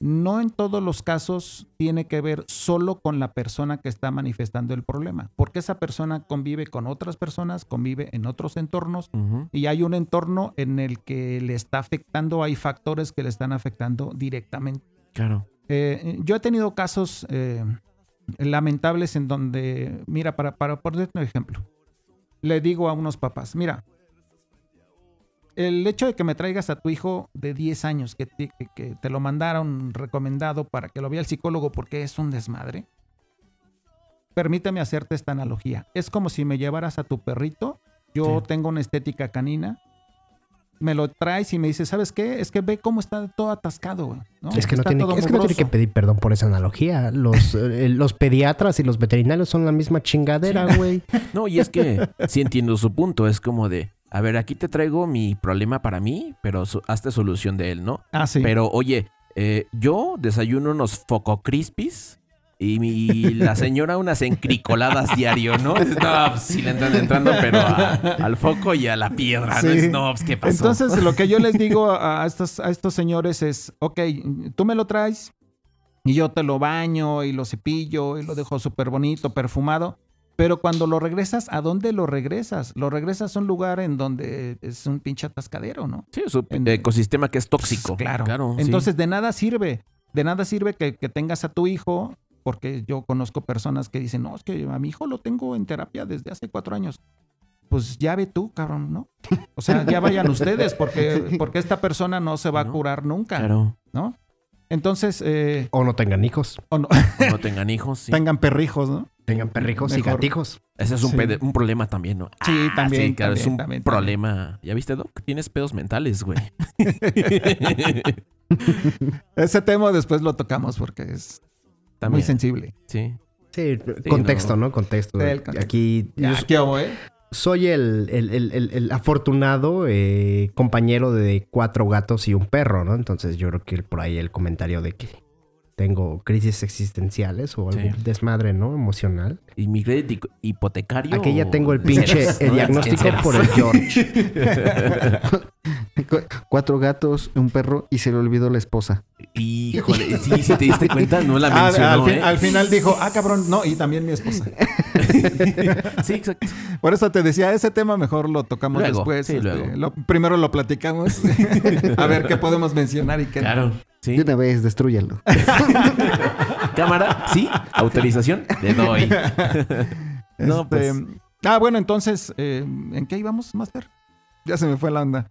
no en todos los casos tiene que ver solo con la persona que está manifestando el problema, porque esa persona convive con otras personas, convive en otros entornos y hay un entorno en el que le está afectando, hay factores que le están afectando directamente. Claro. Eh, yo he tenido casos eh, lamentables en donde, mira, para, para ponerte un ejemplo, le digo a unos papás, mira, el hecho de que me traigas a tu hijo de 10 años, que te, que- que te lo mandaron recomendado para que lo vea el psicólogo porque es un desmadre, permíteme hacerte esta analogía. Es como si me llevaras a tu perrito, yo Sí. tengo una estética canina, me lo traes y me dices, ¿sabes qué? Es que ve cómo está todo atascado, güey, ¿no? Es que, no tiene, todo es que no tiene que pedir perdón por esa analogía. Los, eh, los pediatras y los veterinarios son la misma chingadera, güey. No, y es que sí entiendo su punto. Es como de, a ver, aquí te traigo mi problema para mí, pero hazte solución de él, ¿no? Ah, sí. Pero oye, eh, yo desayuno unos foco crispies y mi, la señora unas encricoladas diario, ¿no? Es, no, pues sí le entran entrando, pero a- al foco y a la piedra, ¿no? Sí. Es, no, pues, ¿qué pasó? Entonces, lo que yo les digo a a estos, a estos señores es, ok, tú me lo traes y yo te lo baño y lo cepillo y lo dejo súper bonito, perfumado, pero cuando lo regresas, ¿a dónde lo regresas? Lo regresas a un lugar en donde es un pinche atascadero, ¿no? sí, su en- ecosistema que es tóxico. Claro. claro sí. Entonces, de nada sirve. De nada sirve que, que tengas a tu hijo, porque yo conozco personas que dicen, no, es que a mi hijo lo tengo en terapia desde hace cuatro años. Pues ya ve tú, cabrón, ¿no? O sea, ya vayan ustedes, porque, porque esta persona no se va a curar nunca, Claro. ¿no? Entonces, eh, O no tengan hijos. o no- O no tengan hijos, sí. tengan perrijos, ¿no? Tengan perrijos y Mejor. gatijos. Ese es un, Sí. un problema también, ¿no? Sí, Ah, también, Sí, claro, es un también, problema. ¿Ya viste, Doc? Tienes pedos mentales, güey. Ese tema después lo tocamos porque es muy sensible. Sí. Sí, contexto, no. ¿no? Contexto. Contexto. Aquí yo Ya, ¿qué hago, eh? soy el, el- el- el- el afortunado eh, compañero de cuatro gatos y un perro, ¿no? Entonces yo creo que por ahí el comentario de que tengo crisis existenciales o algún Sí. desmadre, ¿no? Emocional. ¿Y mi crédito hipotecario? Aquí ya tengo el pinche el no? diagnóstico por el George. Cu- Cuatro gatos, un perro y se le olvidó la esposa. Híjole, sí, si te diste cuenta, no la mencionó, al, fin- ¿eh? al final dijo, ah, cabrón, no, y también mi esposa. Sí, exacto. Por eso te decía, ese tema mejor lo tocamos Luego, después. sí, este, luego. lo- primero lo platicamos. a ver qué podemos mencionar y qué no. De una vez, destrúyalo. Cámara, sí. Autorización, le doy. No, Este, pues. Ah, bueno, entonces, eh, ¿en qué íbamos, Master? Ya se me fue la onda.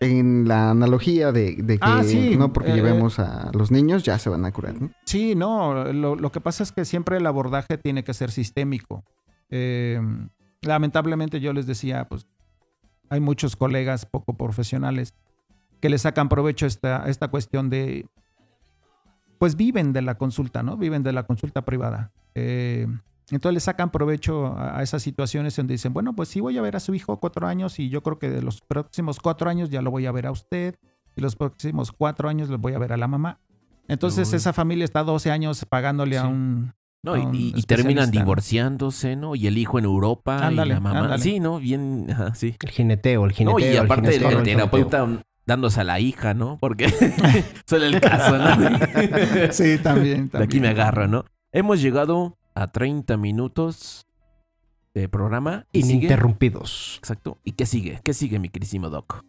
En la analogía de, de que Ah, sí, no porque eh, llevemos a los niños ya se van a curar. ¿no? Sí, no, lo, lo que pasa es que siempre el abordaje tiene que ser sistémico. Eh, lamentablemente yo les decía, pues hay muchos colegas poco profesionales que le sacan provecho a esta, esta cuestión de, pues viven de la consulta, ¿no? Viven de la consulta privada. Eh, entonces le sacan provecho a, a esas situaciones donde dicen, bueno, pues sí voy a ver a su hijo cuatro años y yo creo que de los próximos cuatro años ya lo voy a ver a usted y los próximos cuatro años lo voy a ver a la mamá. Entonces Uy. esa familia está 12 años pagándole a un... No, a y, un y- y especialista, terminan divorciándose, ¿no? Y el hijo en Europa Ándale, y la mamá. ándale. Sí, ¿no? Bien, ajá, sí. El jineteo, el jineteo. No, y el aparte el, el jineteo. terapeuta dándose a la hija, ¿no? Porque suele el caso, ¿no? Sí, también. De aquí me agarro, ¿no? Hemos llegado a 30 minutos de programa. ¿Y sigue? Ininterrumpidos. Exacto. ¿Y qué sigue? ¿Qué sigue, mi querísimo Doc?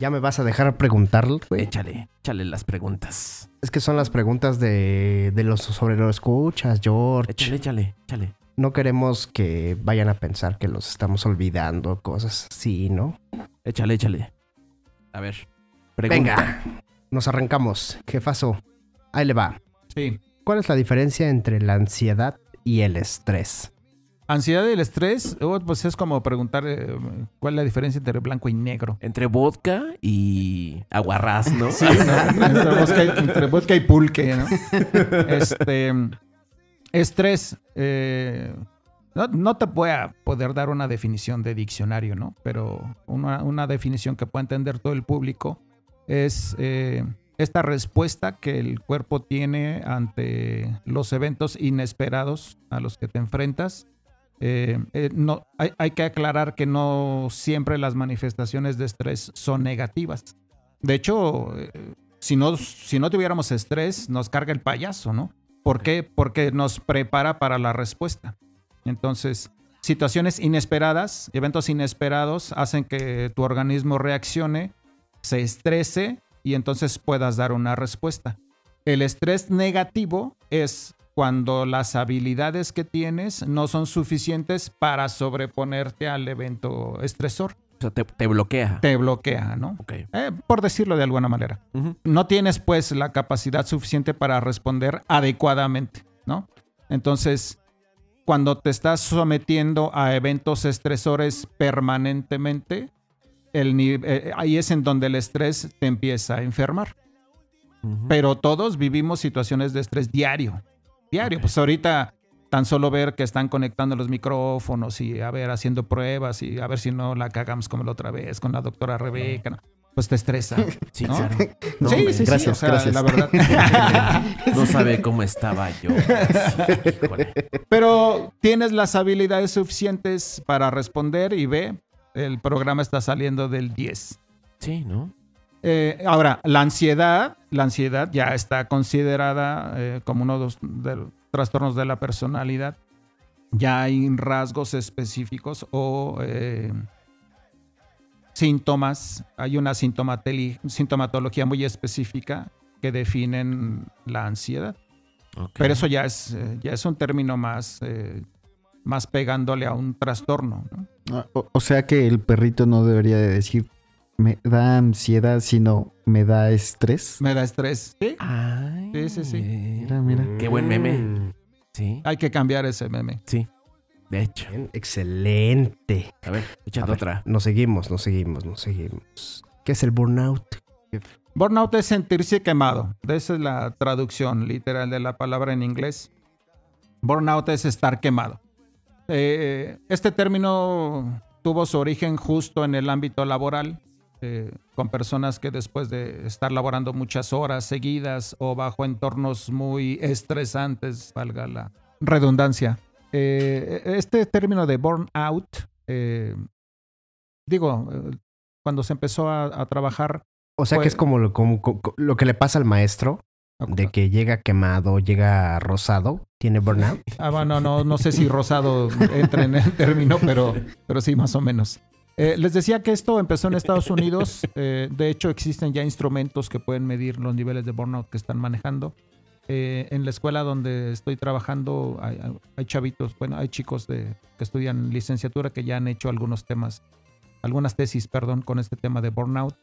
Ya me vas a dejar preguntar, güey. Échale, échale las preguntas. Es que son las preguntas de, de los sobre los escuchas, George. Échale, échale, échale. No queremos que vayan a pensar que los estamos olvidando, cosas así, ¿no? Échale, échale. A ver. Pregunta. Venga, nos arrancamos. Jefazo, ahí le va. Sí. ¿Cuál es la diferencia entre la ansiedad y el estrés? Ansiedad y el estrés, oh, pues es como preguntar eh, cuál es la diferencia entre blanco y negro. Entre vodka y aguarrás, ¿no? Sí, ¿no? entre, vodka y, entre vodka y pulque, ¿no? Este, estrés, eh, no, no te voy a poder dar una definición de diccionario, ¿no? Pero una, una definición que pueda entender todo el público es eh, esta respuesta que el cuerpo tiene ante los eventos inesperados a los que te enfrentas. Eh, eh, no, hay, hay que aclarar que no siempre las manifestaciones de estrés son negativas. De hecho, si no, si no tuviéramos estrés, nos carga el payaso, ¿no? ¿Por qué? Porque nos prepara para la respuesta. Entonces, situaciones inesperadas, eventos inesperados, hacen que tu organismo reaccione, se estrese y entonces puedas dar una respuesta. El estrés negativo es cuando las habilidades que tienes no son suficientes para sobreponerte al evento estresor. O sea, te, te bloquea. Te bloquea, ¿no? Ok. Eh, por decirlo de alguna manera. No tienes pues la capacidad suficiente para responder adecuadamente, ¿no? Entonces, cuando te estás sometiendo a eventos estresores permanentemente, el ni- eh, ahí es en donde el estrés te empieza a enfermar. Pero todos vivimos situaciones de estrés diario. Diario. Pues ahorita tan solo ver que están conectando los micrófonos y a ver haciendo pruebas y a ver si no la cagamos como la otra vez con la doctora Rebeca. Pues te estresa. Sí, ¿no? claro. No, sí, sí, sí, gracias, o sea, gracias. la verdad. No sabe cómo estaba yo. Sí. Pero tienes las habilidades suficientes para responder y ve, el programa está saliendo del 10. Sí, ¿no? Eh, ahora, la ansiedad, la ansiedad ya está considerada eh, como uno de los, de los trastornos de la personalidad. Ya hay rasgos específicos o eh, síntomas. Hay una sintomateli- sintomatología muy específica que definen la ansiedad. Pero eso ya es, eh, ya es un término más, eh, más pegándole a un trastorno. ¿no? Ah, O, o sea que el perrito no debería de decir me da ansiedad, sino me da estrés. Me da estrés. Sí, Ay, Sí, sí, sí. Mira, mira. Qué buen meme. Mm, Sí, hay que cambiar ese meme. sí. De hecho. bien, excelente. A ver, A échate ver, otra. Nos seguimos, nos seguimos, nos seguimos. ¿Qué es el burnout? Burnout es sentirse quemado. Esa es la traducción literal de la palabra en inglés. Burnout es estar quemado. Eh, este término tuvo su origen justo en el ámbito laboral eh, con personas que después de estar laborando muchas horas seguidas o bajo entornos muy estresantes, valga la redundancia, eh, este término de burnout, eh, digo, cuando se empezó a, a trabajar O sea que es como lo, como- co- co- lo que le pasa al maestro, de que llega quemado, llega rosado, tiene burnout. Ah, bueno, no, no sé si rosado entra en el término, pero, pero sí, más o menos. Eh, les decía que esto empezó en Estados Unidos. eh, de hecho, existen ya instrumentos que pueden medir los niveles de burnout que están manejando. Eh, en la escuela donde estoy trabajando hay, hay chavitos, bueno, hay chicos de, que estudian licenciatura que ya han hecho algunos temas, algunas tesis, perdón, con este tema de burnout,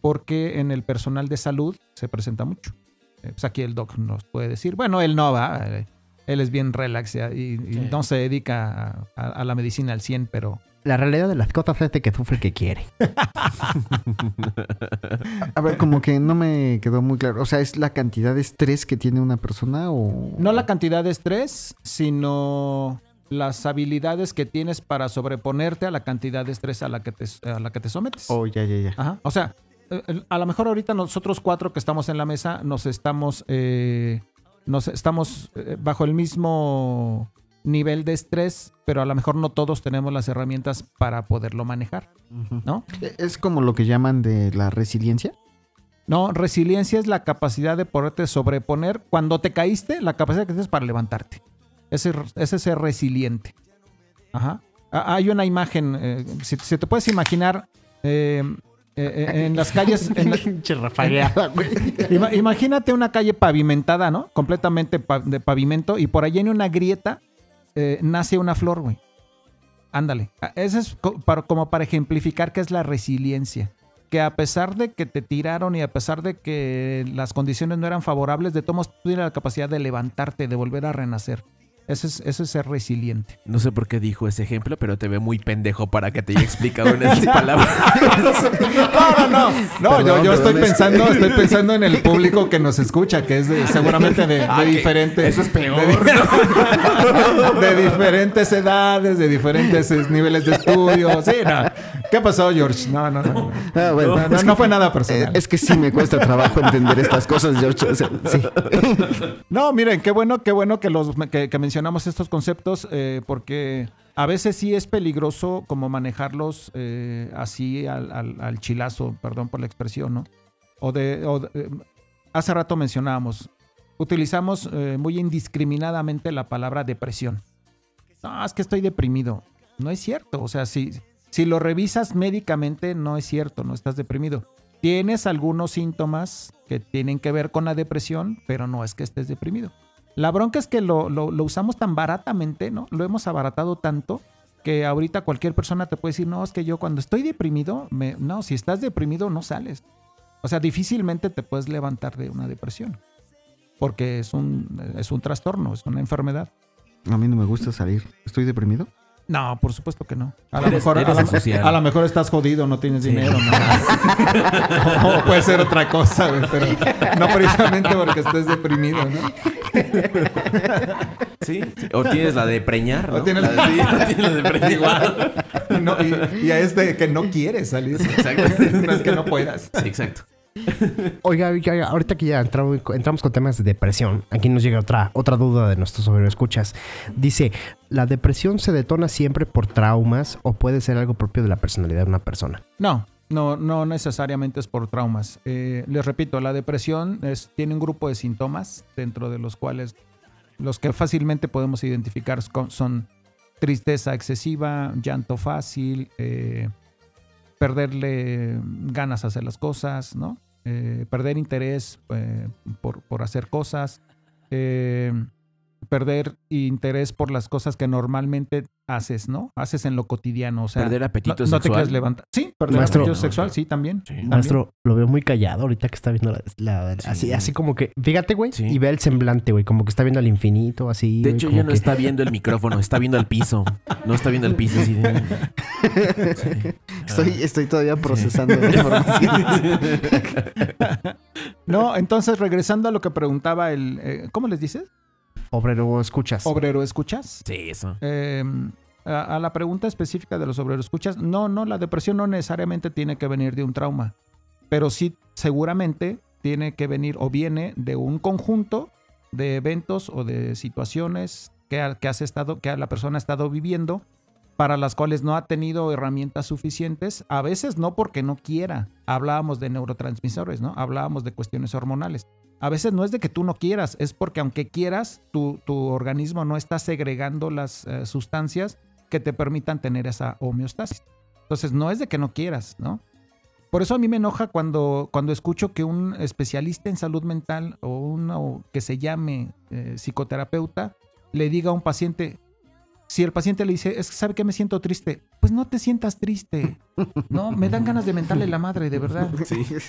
porque en el personal de salud se presenta mucho. Eh, pues aquí el doc nos puede decir, bueno, él no va, eh, él es bien relax y, y Sí. no se dedica a, a- a la medicina al 100, pero La realidad de las cosas es de que sufre el que quiere. A ver, como que no me quedó muy claro. O sea, ¿es la cantidad de estrés que tiene una persona o...? no la cantidad de estrés, sino las habilidades que tienes para sobreponerte a la cantidad de estrés a la que te, a la que te sometes. Oh, ya, ya, ya. Ajá. O sea, eh, a lo mejor ahorita nosotros cuatro que estamos en la mesa nos estamos, eh, nos estamos eh, bajo el mismo nivel de estrés, pero a lo mejor no todos tenemos las herramientas para poderlo manejar. ¿no? ¿Es como lo que llaman de la resiliencia? No, resiliencia es la capacidad de poderte sobreponer. Cuando te caíste, la capacidad que tienes para levantarte. Ese, ese es ser resiliente. Ajá. Ah, Hay una imagen, eh, si, si te puedes imaginar, eh, eh, en las calles... en la- imagínate una calle pavimentada, ¿no? Completamente de pavimento y por allí en una grieta eh, nace una flor, güey. Ándale. Ah, Eso es como para ejemplificar qué es la resiliencia. Que a pesar de que te tiraron y a pesar de que las condiciones no eran favorables, de todos tienes la capacidad de levantarte, de volver a renacer. Eso es, eso es ser resiliente. No sé por qué dijo ese ejemplo, pero te veo muy pendejo para que te haya explicado en esas palabras. No, no, no. No, Perdón, yo, yo estoy perdón, es- pensando, estoy pensando en el público que nos escucha, que es de- seguramente de, de Ah, que diferentes. eso es peor, De, de diferentes edades, de diferentes eh, niveles de estudio. Sí, no. ¿Qué pasó, George? No, no, no. No, Ah, bueno, no, no, es, no que, fue nada eh, personal. es que sí me cuesta trabajo entender estas cosas, George. O sea, sí. No, miren, qué bueno, qué bueno que los que, que mencionamos estos conceptos, eh, porque a veces sí es peligroso como manejarlos eh, así al, al- al chilazo, perdón por la expresión, ¿no? O de, o de- eh, hace rato mencionábamos, utilizamos eh, muy indiscriminadamente la palabra depresión. No, es que estoy deprimido. No es cierto. O sea, si, si lo revisas médicamente, no es cierto, no estás deprimido. Tienes algunos síntomas que tienen que ver con la depresión, pero no es que estés deprimido. La bronca es que lo, lo- usamos tan baratamente, ¿no? Lo hemos abaratado tanto que ahorita cualquier persona te puede decir, no, es que yo cuando estoy deprimido, me... no, si estás deprimido no sales. O sea, difícilmente te puedes levantar de una depresión, porque es un, es un trastorno, es una enfermedad. A mí no me gusta salir. ¿Estoy deprimido? No, por supuesto que no. A lo, mejor, a, a mejor estás jodido, no tienes Sí. dinero. ¿no? o puede ser otra cosa, pero no precisamente porque estés deprimido, ¿no? ¿Sí? O tienes la de preñar, ¿no? O tienes- La de- sí, o tienes la de preñar. No- y- y a este que no quieres salir. Exacto. No es que no puedas. Sí, exacto. Oiga, ahorita que ya entramos, con temas de depresión, aquí nos llega otra, otra duda de nuestros escuchas. Dice, ¿la depresión se detona siempre por traumas o puede ser algo propio de la personalidad de una persona? No, no, no necesariamente es por traumas. Eh, les repito, la depresión es- tiene un grupo de síntomas dentro de los cuales los que fácilmente podemos identificar son tristeza excesiva, llanto fácil, eh, perderle ganas a hacer las cosas, ¿no? Eh, perder interés eh, por, por hacer cosas, eh, perder interés por las cosas que normalmente haces, ¿no? Haces en lo cotidiano, o sea, Perder apetito no, no te sexual. quieres levantar. Sí, perder Maestro- apetito sexual, sí, también. Sí. También. Maestro, lo veo muy callado ahorita que está viendo la... la- Sí. así, así como que, fíjate, güey, Sí. y ve el semblante, güey, como que está viendo al infinito, así. De güey, hecho, como ya no que- está viendo el micrófono, está viendo el piso. No está viendo el piso así de... Sí. Estoy, Ah. estoy todavía procesando la información. No, entonces regresando a lo que preguntaba el, eh, ¿cómo les dices? Obrero, escuchas. Obrero, ¿escuchas? Sí, eso. Eh, a, a la pregunta específica de los escuchas, no, no, la depresión no necesariamente tiene que venir de un trauma, pero sí seguramente tiene que venir o viene de un conjunto de eventos o de situaciones que, que has estado, que la persona ha estado viviendo para las cuales no ha tenido herramientas suficientes, a veces no porque no quiera. Hablábamos de neurotransmisores, ¿no? Hablábamos de cuestiones hormonales. A veces no es de que tú no quieras, es porque aunque quieras, tu, tu organismo no está segregando las eh, sustancias que te permitan tener esa homeostasis. Entonces, no es de que no quieras, ¿no? Por eso a mí me enoja cuando, cuando escucho que un especialista en salud mental o uno que se llame eh, psicoterapeuta le diga a un paciente, si el paciente le dice, es que sabe que me siento triste, pues no te sientas triste, ¿no? Me dan ganas de mentarle la madre, de verdad.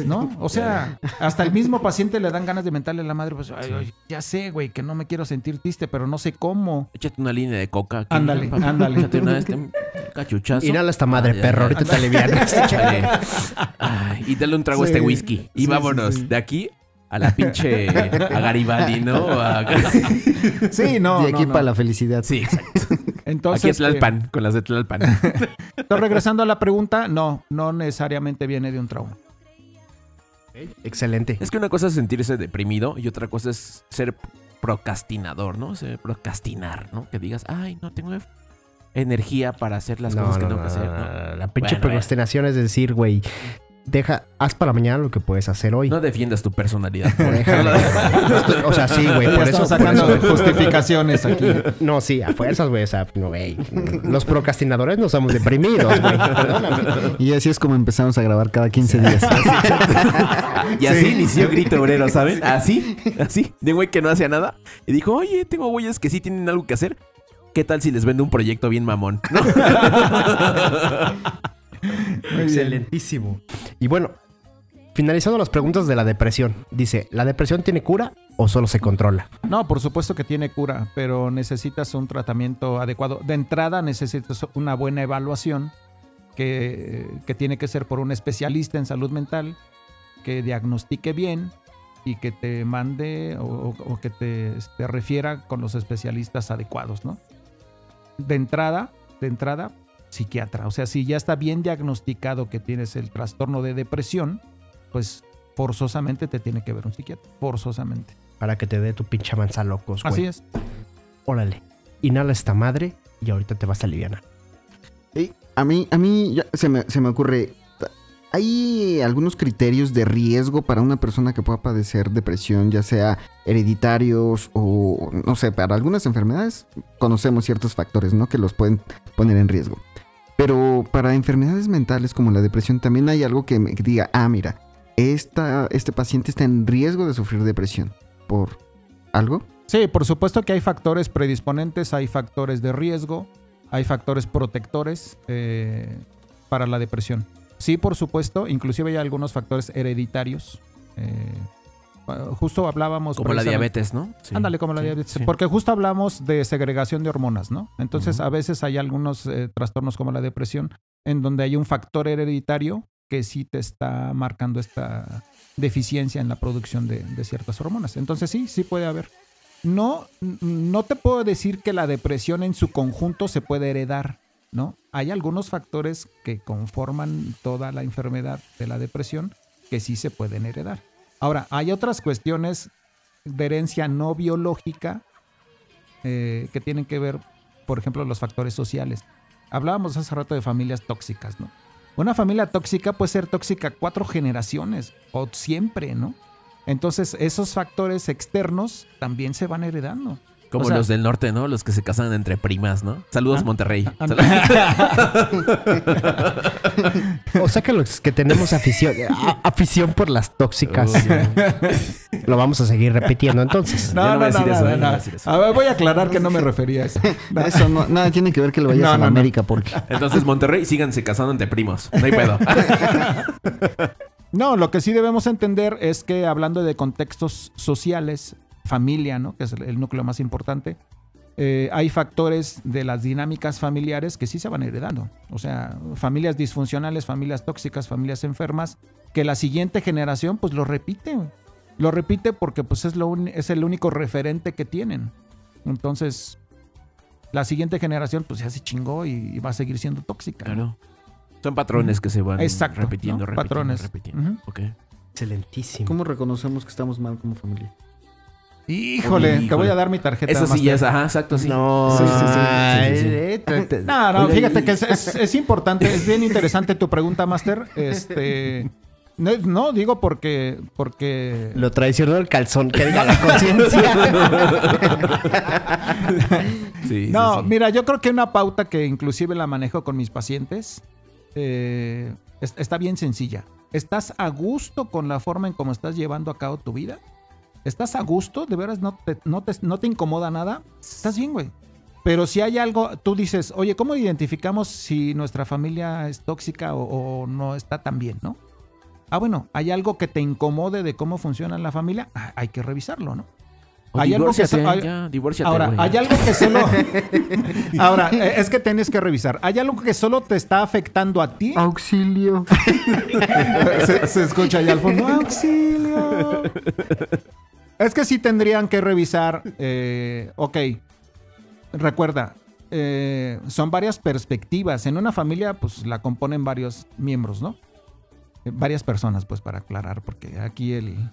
¿No? O sea, hasta el mismo paciente le dan ganas de mentarle la madre, pues, ay, ay, ya sé, güey, que no me quiero sentir triste, pero no sé cómo. Échate una línea de coca. aquí, Ándale, ándale. Échate una este, un cachuchazo. Inhala esta madre, Ah, ya, perro. Ahorita te. Ay, y dale un trago a Sí. este whisky. Y Sí, vámonos. sí, sí. De aquí a la pinche. A Garibaldi, ¿no? A- Sí, no. de aquí no, no. para la felicidad. Sí, exacto. Entonces, Aquí es eh, Tlalpan, con las de Tlalpan. entonces, regresando a la pregunta, no, no necesariamente viene de un trauma. Excelente. Es que una cosa es sentirse deprimido y otra cosa es ser procrastinador, ¿no? Ser procrastinar, ¿no? Que digas, ay, no tengo energía para hacer las cosas que tengo que hacer, ¿no? La pinche Bueno, procrastinación es decir, güey, deja, haz para mañana lo que puedes hacer hoy. No defiendas tu personalidad. por o sea, sí, güey, por eso. estamos por sacando eso- justificaciones aquí. No, sí, a fuerzas, güey. O sea, no, güey. Los procrastinadores no somos deprimidos, güey. Y así es como empezamos a grabar cada 15 días. Y así inició Grito Obrero, ¿saben? Así, así. De un güey que no hacía nada. Y dijo, oye, tengo güeyes que sí tienen algo que hacer. ¿Qué tal si les vendo un proyecto bien mamón? ¿No? Excelentísimo. Y bueno, finalizando las preguntas de la depresión. Dice, ¿la depresión tiene cura o solo se controla? No, por supuesto que tiene cura, pero necesitas un tratamiento adecuado. De entrada necesitas una buena evaluación que, que tiene que ser por un especialista en salud mental que diagnostique bien y que te mande o, que te, te refiera con los especialistas adecuados, ¿no? De entrada, de entrada, psiquiatra. O sea, si ya está bien diagnosticado que tienes el trastorno de depresión, pues forzosamente te tiene que ver un psiquiatra. Forzosamente. Para que te dé tu pinche manza locos, güey. Así es. Órale. Inhala esta madre y ahorita te vas a aliviar. A mí, a mí ya se, me, se me ocurre. ¿Hay algunos criterios de riesgo para una persona que pueda padecer depresión, ya sea hereditarios o, no sé, para algunas enfermedades conocemos ciertos factores, ¿no? Que los pueden poner en riesgo. Pero para enfermedades mentales como la depresión también hay algo que me diga, ah, mira, esta, este paciente está en riesgo de sufrir depresión. ¿Por algo? Sí, por supuesto que hay factores predisponentes, hay factores de riesgo, hay factores protectores eh, para la depresión. Sí, por supuesto, inclusive hay algunos factores hereditarios. eh, justo hablábamos... Como la diabetes, ¿no? Sí. Ándale, como la Sí, diabetes. sí. Porque justo hablamos de segregación de hormonas, ¿no? Entonces, a veces hay algunos eh, trastornos como la depresión en donde hay un factor hereditario que sí te está marcando esta deficiencia en la producción de, de ciertas hormonas. Entonces, sí, sí puede haber. No, no te puedo decir que la depresión en su conjunto se puede heredar, ¿no? Hay algunos factores que conforman toda la enfermedad de la depresión que sí se pueden heredar. Ahora, hay otras cuestiones de herencia no biológica eh, que tienen que ver, por ejemplo, los factores sociales. Hablábamos hace rato de familias tóxicas, ¿no? Una familia tóxica puede ser tóxica cuatro generaciones o siempre, ¿no? Entonces, esos factores externos también se van heredando. Como o sea- los del norte, ¿no? Los que se casan entre primas, ¿no? Saludos, Ah. Monterrey. Ah, O sea que los que tenemos afición, a- afición por las tóxicas, lo vamos a seguir repitiendo entonces. No. No voy a ver, voy a aclarar que no me refería a eso. No. Eso no, nada tiene que ver que lo vayas No, a no, la no. América porque... Entonces, Monterrey, síganse casando entre primos. No hay pedo. No, lo que sí debemos entender es que hablando de contextos sociales, familia, ¿no? Que es el- núcleo más importante, eh, hay factores de las dinámicas familiares que sí se van heredando. O sea, familias disfuncionales, familias tóxicas, familias enfermas, que la siguiente generación pues lo repite. Lo repite porque pues es, lo es el único referente que tienen. Entonces, la siguiente generación pues ya se chingó y, y va a seguir siendo tóxica. ¿no? Claro. Son patrones que se van Exacto, repitiendo, ¿no? repitiendo, Patrones. repitiendo. Excelentísimo. ¿Cómo reconocemos que estamos mal como familia? Híjole, te voy a dar mi tarjeta. Eso sí Master. ya es, ajá, exacto, sí. No, Sí, sí, sí. Sí, No, fíjate que es, es- es importante, es bien interesante tu pregunta, Master. Este, no, no, digo porque, porque Lo traicionó el calzón, que diga la conciencia. No, sí. mira, yo creo que una pauta que inclusive la manejo con mis pacientes eh, es- está bien sencilla. ¿Estás a gusto con la forma en cómo estás llevando a cabo tu vida? ¿Estás a gusto? ¿De veras no te, no te, no te incomoda nada? Estás bien, güey. Pero si hay algo, tú dices, oye, ¿cómo identificamos si nuestra familia es tóxica o, o no está tan bien, no? Ah, bueno, hay algo que te incomode de cómo funciona la familia, ah, hay que revisarlo, ¿no? O hay algo que so- hay- ya, Ahora, hay algo que solo. Ahora, eh, es que tienes que revisar. ¿Hay algo que solo te está afectando a ti? Auxilio. se, se escucha allá al fondo. ¡Auxilio! Es que sí tendrían que revisar. eh, ok. Recuerda, eh, son varias perspectivas. En una familia, pues la componen varios miembros, ¿no? Eh, varias personas, pues, para aclarar, porque aquí el.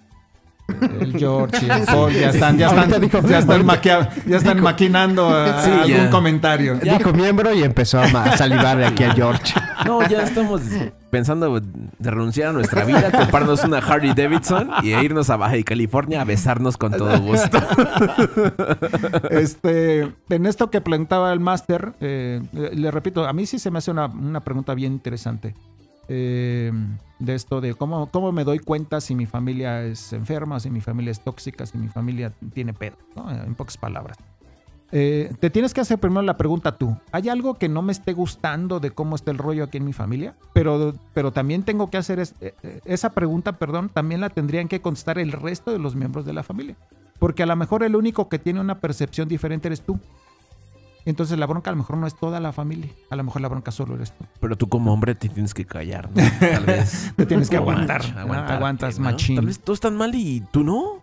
El George y el Paul ya están, ya están, dijo- ya están, ahorita- maquia- ya están maquinando Sí, algún ya. comentario. Dijo miembro y empezó a salivar de aquí a George. No, ya estamos pensando de renunciar a nuestra vida, comprarnos una Harley Davidson y irnos a Baja California a besarnos con todo gusto. Este, en esto que preguntaba el máster, eh, le, le repito, a mí sí se me hace una, una pregunta bien interesante. Eh, de esto de cómo, cómo me doy cuenta si mi familia es enferma, si mi familia es tóxica, si mi familia tiene pedo, ¿no? En pocas palabras. Eh, te tienes que hacer primero la pregunta tú. ¿Hay algo que no me esté gustando de cómo está el rollo aquí en mi familia? Pero, pero también tengo que hacer es- eh, eh, esa pregunta, perdón, también la tendrían que contestar el resto de los miembros de la familia. Porque a lo mejor el único que tiene una percepción diferente eres tú. Entonces la bronca a lo mejor no es toda la familia. A lo mejor la bronca solo eres tú. Pero tú como hombre te tienes que callar, ¿no? Tal vez. Te tienes que aguantar. aguantarte, aguantas ¿no? machín. Tal vez todos están mal y tú no.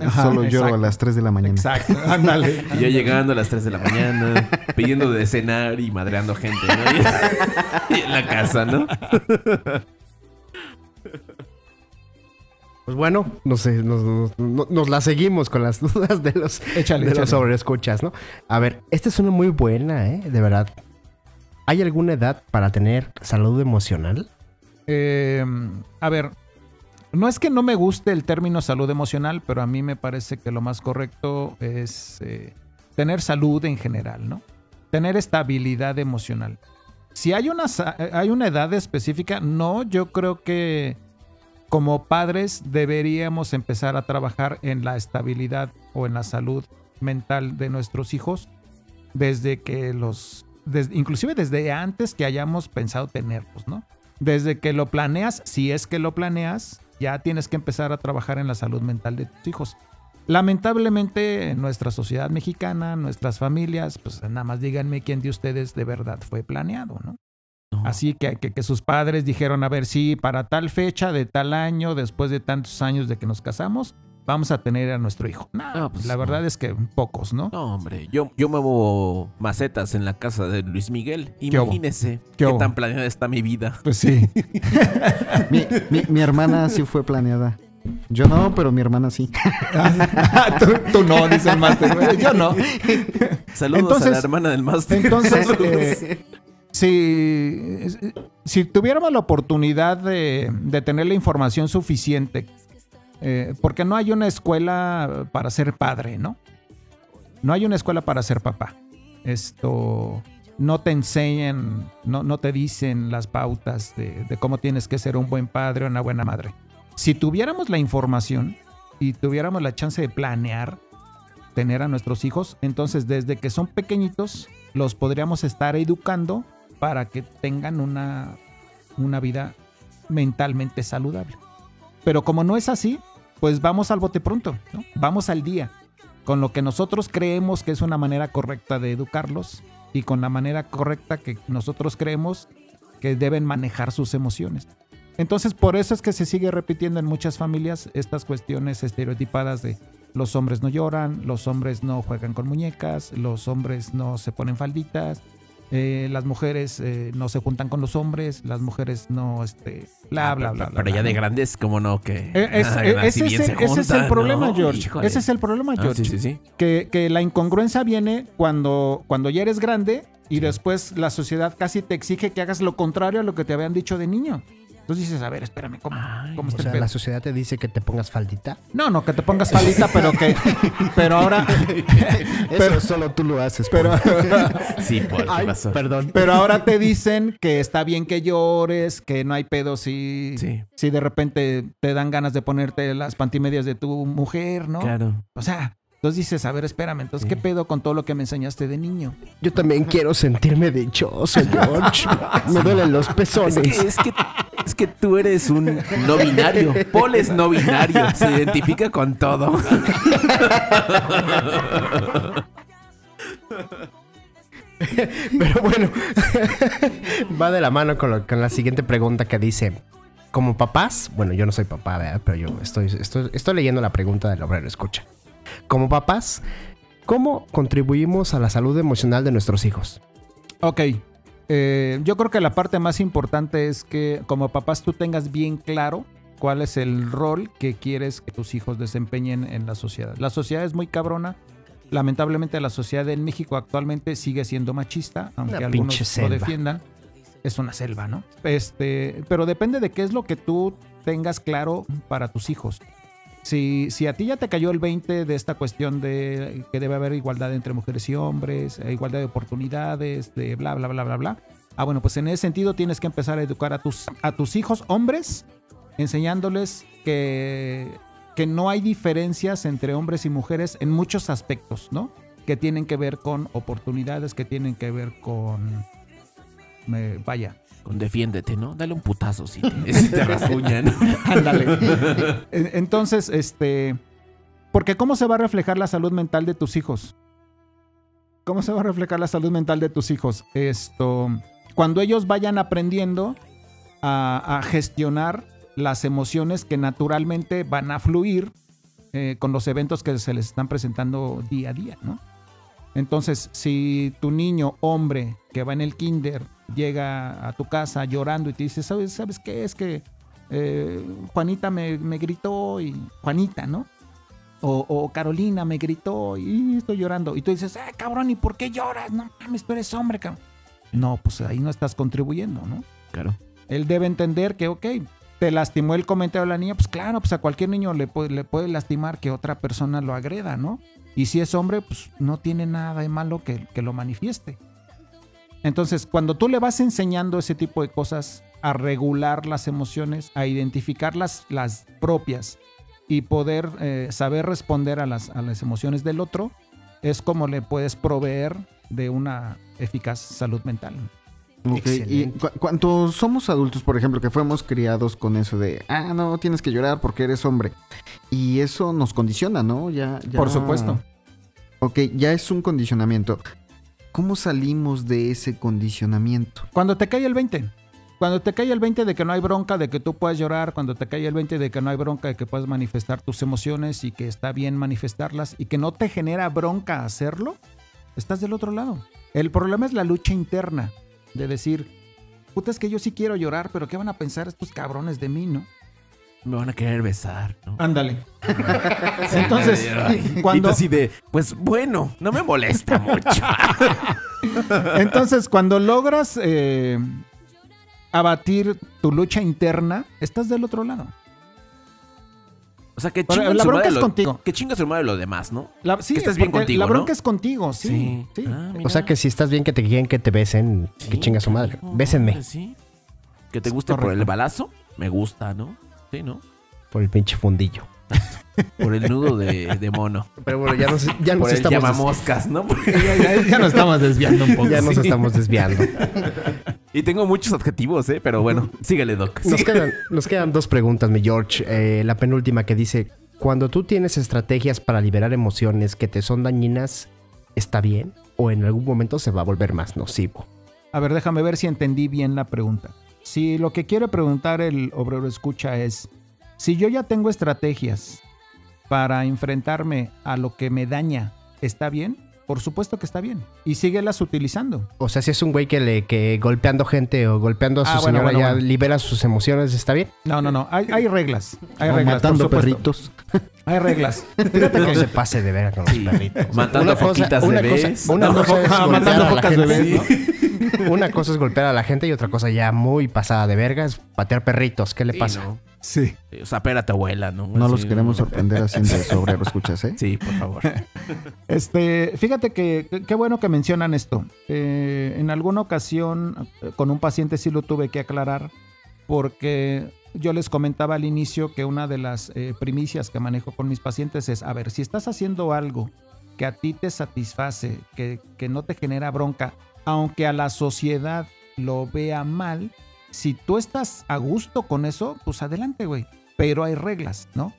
Ajá, Solo lloro exacto. a las 3 de la mañana. Exacto, ándale. Y yo llegando a las 3 de la mañana, pidiendo de cenar y madreando gente, ¿no? Y, y en la casa, ¿no? Pues bueno, no sé, nos, nos- nos- nos la seguimos con las dudas de los, Échale, de los sobreescuchas, ¿no? A ver, esta es una muy buena, ¿eh? De verdad. ¿Hay alguna edad para tener salud emocional? Eh, a ver, no es que no me guste el término salud emocional, pero a mí me parece que lo más correcto es eh, tener salud en general, ¿no? Tener estabilidad emocional. Si hay una, eh, hay una edad específica, no, yo creo que como padres deberíamos empezar a trabajar en la estabilidad o en la salud mental de nuestros hijos desde que los, des- inclusive desde antes que hayamos pensado tenerlos, ¿no? Desde que lo planeas, si es que lo planeas, ya tienes que empezar a trabajar en la salud mental de tus hijos. Lamentablemente, en nuestra sociedad mexicana, nuestras familias, pues nada más díganme quién de ustedes de verdad fue planeado, ¿no? Así que, que, que sus padres dijeron, a ver, sí, para tal fecha, de tal año, después de tantos años de que nos casamos, vamos a tener a nuestro hijo. No, No, pues, la no. verdad es que pocos, ¿no? No, hombre, yo, yo muevo macetas en la casa de Luis Miguel. Imagínese ¿Qué tan planeada está mi vida. Pues sí. Mi, mi- mi hermana sí fue planeada. Yo no, pero mi hermana sí. tú, tú no, dice el máster. güey, Yo no. Saludos Entonces- a la hermana del máster. Entonces, eh, si, si tuviéramos la oportunidad de, de tener la información suficiente, eh, porque no hay una escuela para ser padre, ¿no? No hay una escuela para ser papá. Esto no te enseñan, no, no te dicen las pautas de, de cómo tienes que ser un buen padre o una buena madre. Si tuviéramos la información y tuviéramos la chance de planear tener a nuestros hijos, entonces desde que son pequeñitos los podríamos estar educando para que tengan una, una vida mentalmente saludable. Pero como no es así, pues vamos al bote pronto, ¿no? Vamos al día, con lo que nosotros creemos que es una manera correcta de educarlos y con la manera correcta que nosotros creemos que deben manejar sus emociones. Entonces, por eso es que se sigue repitiendo en muchas familias estas cuestiones estereotipadas de los hombres no lloran, los hombres no juegan con muñecas, los hombres no se ponen falditas, eh, las mujeres eh, no se juntan con los hombres, las mujeres no, este, bla, bla, bla. bla Pero bla, ya de grandes, como no, que. Eh, es- ah, ese, bien es, se el- ese es el juntan, problema, ¿no? George. Híjole. Ese es el problema, Ah, George. sí, sí, sí. Que, que la incongruencia viene cuando, cuando ya eres grande y después la sociedad casi te exige que hagas lo contrario a lo que te habían dicho de niño. Entonces dices, a ver, espérame, ¿cómo, Ay, cómo O está el sea, pedo? la sociedad te dice que te pongas faldita. No, no, que te pongas falita, pero que. Pero ahora. Eso solo tú lo haces. Pero, Sí, Paul, ¿qué pasó? perdón. pero ahora te dicen que está bien que llores, que no hay pedo si, Sí, si de repente te dan ganas de ponerte las pantimedias de tu mujer, ¿no? claro. O sea, entonces dices, a ver, espérame, entonces, ¿qué pedo con todo lo que me enseñaste de niño? Yo también quiero sentirme dichoso, George. Me duelen los pezones. Es que, es, que, es que tú eres un no binario. Paul es no binario. Se identifica con todo. Pero bueno, va de la mano con, lo- con la siguiente pregunta que dice, como papás, bueno, yo no soy papá, ¿verdad? pero yo estoy, estoy, estoy leyendo la pregunta del obrero, escucha. Como papás, ¿cómo contribuimos a la salud emocional de nuestros hijos? Ok. Eh, yo creo que la parte más importante es que como papás tú tengas bien claro cuál es el rol que quieres que tus hijos desempeñen en la sociedad. La sociedad es muy cabrona. Lamentablemente la sociedad en México actualmente sigue siendo machista, aunque Una algunos lo defiendan. Es una selva, ¿no? Este, pero depende de qué es lo que tú tengas claro para tus hijos. Si, si a ti ya te cayó el 20 de esta cuestión de que debe haber igualdad entre mujeres y hombres, eh, igualdad de oportunidades, de bla, bla, bla, bla, bla. Ah, bueno, pues en ese sentido tienes que empezar a educar a tus, a tus hijos hombres, enseñándoles que, que no hay diferencias entre hombres y mujeres en muchos aspectos, ¿no? Que tienen que ver con oportunidades, que tienen que ver con... me- vaya, Con defiéndete, ¿no? Dale un putazo si te, si te rasguñan. Ándale. En- Entonces, este. Porque ¿cómo se va a reflejar la salud mental de tus hijos? ¿Cómo se va a reflejar la salud mental de tus hijos? Esto. Cuando ellos vayan aprendiendo a, a gestionar las emociones que naturalmente van a fluir eh, con los eventos que se les están presentando día a día, ¿no? Entonces, si tu niño, hombre, que va en el kinder, llega a tu casa llorando y te dice, ¿sabes, ¿sabes qué? Es que eh, Juanita me, me gritó y... Juanita, ¿no? O, o Carolina me gritó y estoy llorando. Y tú dices, ah, cabrón, ¿y por qué lloras? No mames, tú eres hombre, cabrón. No, pues ahí no estás contribuyendo, ¿no? Claro. Él debe entender que, ok, te lastimó el comentario de la niña, pues claro, pues a cualquier niño le puede, le puede lastimar que otra persona lo agreda, ¿no? Y si es hombre, pues no tiene nada de malo que, que lo manifieste. Entonces, cuando tú le vas enseñando ese tipo de cosas, a regular las emociones, a identificar las, las propias y poder eh, saber responder a las, a las emociones del otro, es como le puedes proveer de una eficaz salud mental. Ok, Y cu- cuando somos adultos, por ejemplo, que fuimos criados con eso de, ah, no, tienes que llorar porque eres hombre. Y eso nos condiciona, ¿no? Ya, ya- Por supuesto. Ok, ya es un condicionamiento. ¿Cómo salimos de ese condicionamiento? Cuando te cae el 20. Cuando te cae el 20 de que no hay bronca, de que tú puedas llorar, cuando te cae el 20 de que no hay bronca, de que puedes manifestar tus emociones y que está bien manifestarlas y que no te genera bronca hacerlo, estás del otro lado. El problema es la lucha interna de decir, puta, es que yo sí quiero llorar, pero ¿qué van a pensar estos cabrones de mí, no? Me van a querer besar, ¿no? Ándale. Entonces, cuando, y así de, pues bueno, no me molesta mucho. entonces, cuando logras eh, abatir tu lucha interna, estás del otro lado. O sea, que chinga la su bronca madre es lo- contigo. Que chinga su madre lo demás, ¿no? La, sí, Que estés bien contigo, La bronca ¿no? es contigo, sí. sí. Ah. O sea que si estás bien que te quieren que te besen, que Sí, chinga su madre. Bésenme Sí. Que te guste por el balazo, me gusta, ¿no? Sí, ¿no? por el pinche fundillo. Por el nudo de, de mono. Pero bueno, ya nos, ya por nos el estamos, llamamoscas, ¿no? Ya, ya- ya nos estamos desviando un poco. ya nos Sí. estamos desviando. Y tengo muchos adjetivos, ¿eh? Pero bueno, síguele, Doc. Nos Sí. quedan, nos quedan dos preguntas, mi George. Eh, la penúltima que dice, cuando tú tienes estrategias para liberar emociones que te son dañinas, ¿está bien? ¿O en algún momento se va a volver más nocivo? A ver, déjame ver si entendí bien la pregunta. Si lo que quiere preguntar el obrero escucha es, si yo ya tengo estrategias para enfrentarme a lo que me daña está bien, por supuesto que está bien. Y síguelas utilizando. O sea, si es un güey que le que golpeando gente o golpeando a su Ah, bueno, señora bueno, ya bueno. libera sus emociones, ¿está bien? No, no, no. Hay, hay reglas. Hay O reglas. matando perritos. Hay reglas. Fíjate No que se pase de ver con los perritos. Matando Una cosa- foquitas una cosa- una Matando cosa es fo- golpear matando a la focas gente. bebés, Una cosa es golpear a la gente y otra cosa ya muy pasada de verga es patear perritos. ¿Qué le Sí, pasa? ¿no? Sí. O sea, espera a tu abuela, ¿no? No los queremos no. sorprender haciendo eso, obrero, escuchas, ¿eh? Sí, por favor. Este, fíjate que que- qué bueno que mencionan esto. Eh, en alguna ocasión eh, con un paciente sí lo tuve que aclarar porque yo les comentaba al inicio que una de las eh, primicias que manejo con mis pacientes es, a ver, si estás haciendo algo que a ti te satisface, que, que no te genera bronca, aunque a la sociedad lo vea mal, si tú estás a gusto con eso, pues adelante, güey. Pero hay reglas, ¿no?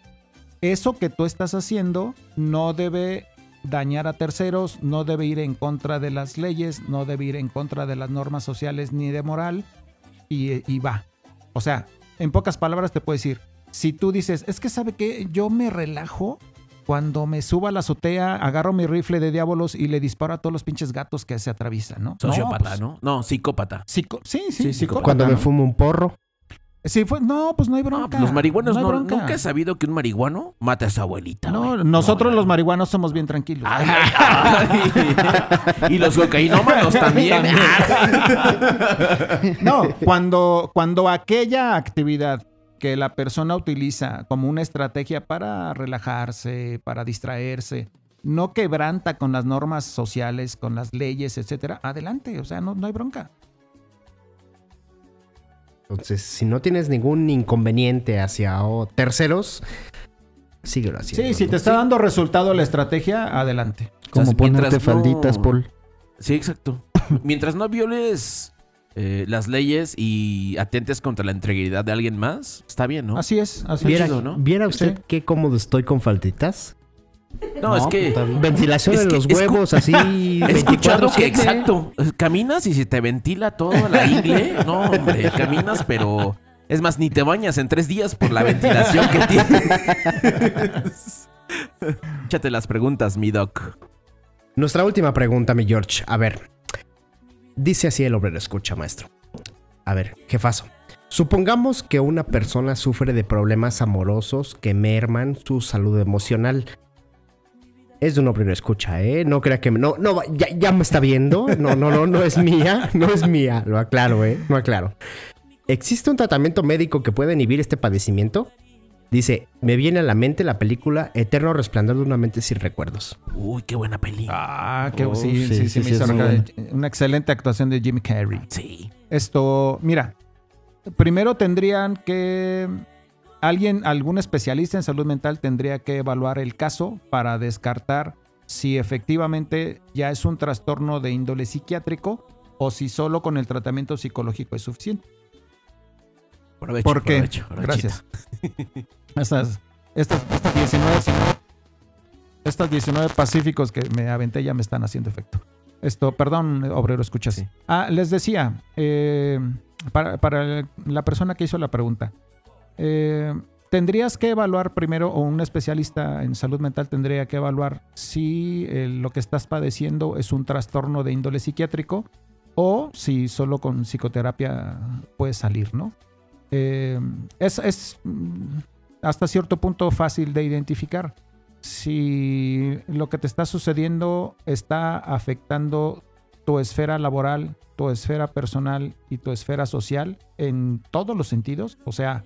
Eso que tú estás haciendo no debe dañar a terceros, no debe ir en contra de las leyes, no debe ir en contra de las normas sociales ni de moral y, y va. O sea, en pocas palabras te puedo decir, si tú dices, es que sabe que yo me relajo cuando me subo a la azotea, agarro mi rifle de diablos y le disparo a todos los pinches gatos que se atraviesan, ¿no? Sociópata, pues, ¿no? No, psicópata. psico- sí, sí, Sí, psicópata, Cuando me ¿no? fumo un porro. Sí, fue, no, pues no hay No, bronca. pues los marihuanos hay no, bronca. nunca he sabido que un marihuano mate a su abuelita. No, nosotros No, los no. marihuanos somos bien tranquilos. Ay, ay, ay. y los cocainómanos también. No, cuando, cuando aquella actividad que la persona utiliza como una estrategia para relajarse, para distraerse, no quebranta con las normas sociales, con las leyes, etcétera, adelante, o sea, no, no hay bronca. Entonces, si no tienes ningún inconveniente hacia o terceros, síguelo haciendo. Sí, si ¿no? te está dando resultado la estrategia, adelante. Como sea, ponerte falditas, no- Paul. Sí, exacto. Mientras no violes eh, las leyes y atentes contra la integridad de alguien más, está bien, ¿no? Así es, así ¿Viera, es. chido, ¿no? ¿Viera usted Sí. qué cómodo estoy con falditas? No, es que Ventilación que los huevos, así. he escuchado que 24/7. exacto. Caminas y se te ventila toda la ingle. No, hombre, caminas, pero es más, ni te bañas en tres días por la ventilación que tienes. Échate las preguntas, mi doc. Nuestra última pregunta, mi George. A ver. Dice así el obrero, escucha, maestro. A ver, jefazo. Supongamos que una persona sufre de problemas amorosos que merman su salud emocional. Es de un obrero, escucha, ¿eh? No crea que... me- No, no, ya, ya me está viendo. No, no, no, no es mía. No es mía. Lo aclaro, ¿eh? Lo aclaro. ¿Existe un tratamiento médico que pueda inhibir este padecimiento? Dice, me viene a la mente la película Eterno Resplandor de una mente sin recuerdos. Uy, qué buena peli. Ah, que Oh, sí, sí, sí, sí, sí, me sí, hizo. Una excelente actuación de Jim Carrey. Sí. Esto, mira, primero tendrían que alguien, algún especialista en salud mental tendría que evaluar el caso para descartar si efectivamente ya es un trastorno de índole psiquiátrico o si solo con el tratamiento psicológico es suficiente. Provecho, ¿Por qué? provecho, provechito. Gracias. Estas, estas, estas 19, estas 19 pacíficos que me aventé ya me están haciendo efecto. Esto, perdón, obrero, escuchas. Sí. Ah, les decía, eh, para, para la persona que hizo la pregunta, eh, tendrías que evaluar primero, o un especialista en salud mental tendría que evaluar si eh, lo que estás padeciendo es un trastorno de índole psiquiátrico o si solo con psicoterapia puedes salir, ¿no? Eh, es, es, mm, hasta cierto punto fácil de identificar. Si lo que te está sucediendo está afectando tu esfera laboral, tu esfera personal y tu esfera social en todos los sentidos, o sea,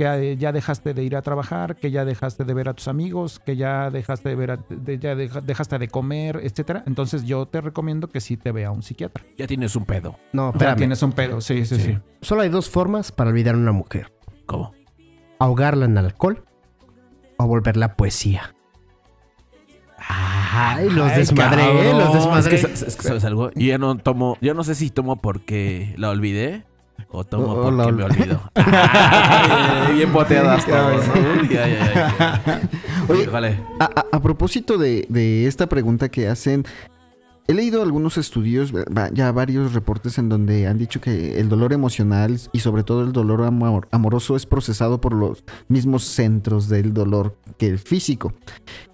que eh, ya dejaste de ir a trabajar, que ya dejaste de ver a tus amigos, que ya dejaste de ver, a- de- ya deja- dejaste de comer, etcétera. Entonces yo te recomiendo que sí te vea un psiquiatra. Ya tienes un pedo. No, O sea, espérame. tienes un pedo, sí, sí, sí. Solo hay dos formas para olvidar a una mujer. ¿Cómo? Ahogarla en alcohol o volverla poesía. Ay, los Ay, desmadré, cabrón. los desmadré. Es que, sa- es que, ¿sabes algo? Yo ya no tomo, yo no sé si tomo porque la olvidé o tomo O- o porque me ol- olvido. Ay, bien boteadas todos. Oye, Vale. A, a- a propósito de, de esta pregunta que hacen, he leído algunos estudios, ya varios reportes en donde han dicho que el dolor emocional y sobre todo el dolor amor- amoroso es procesado por los mismos centros del dolor que el físico.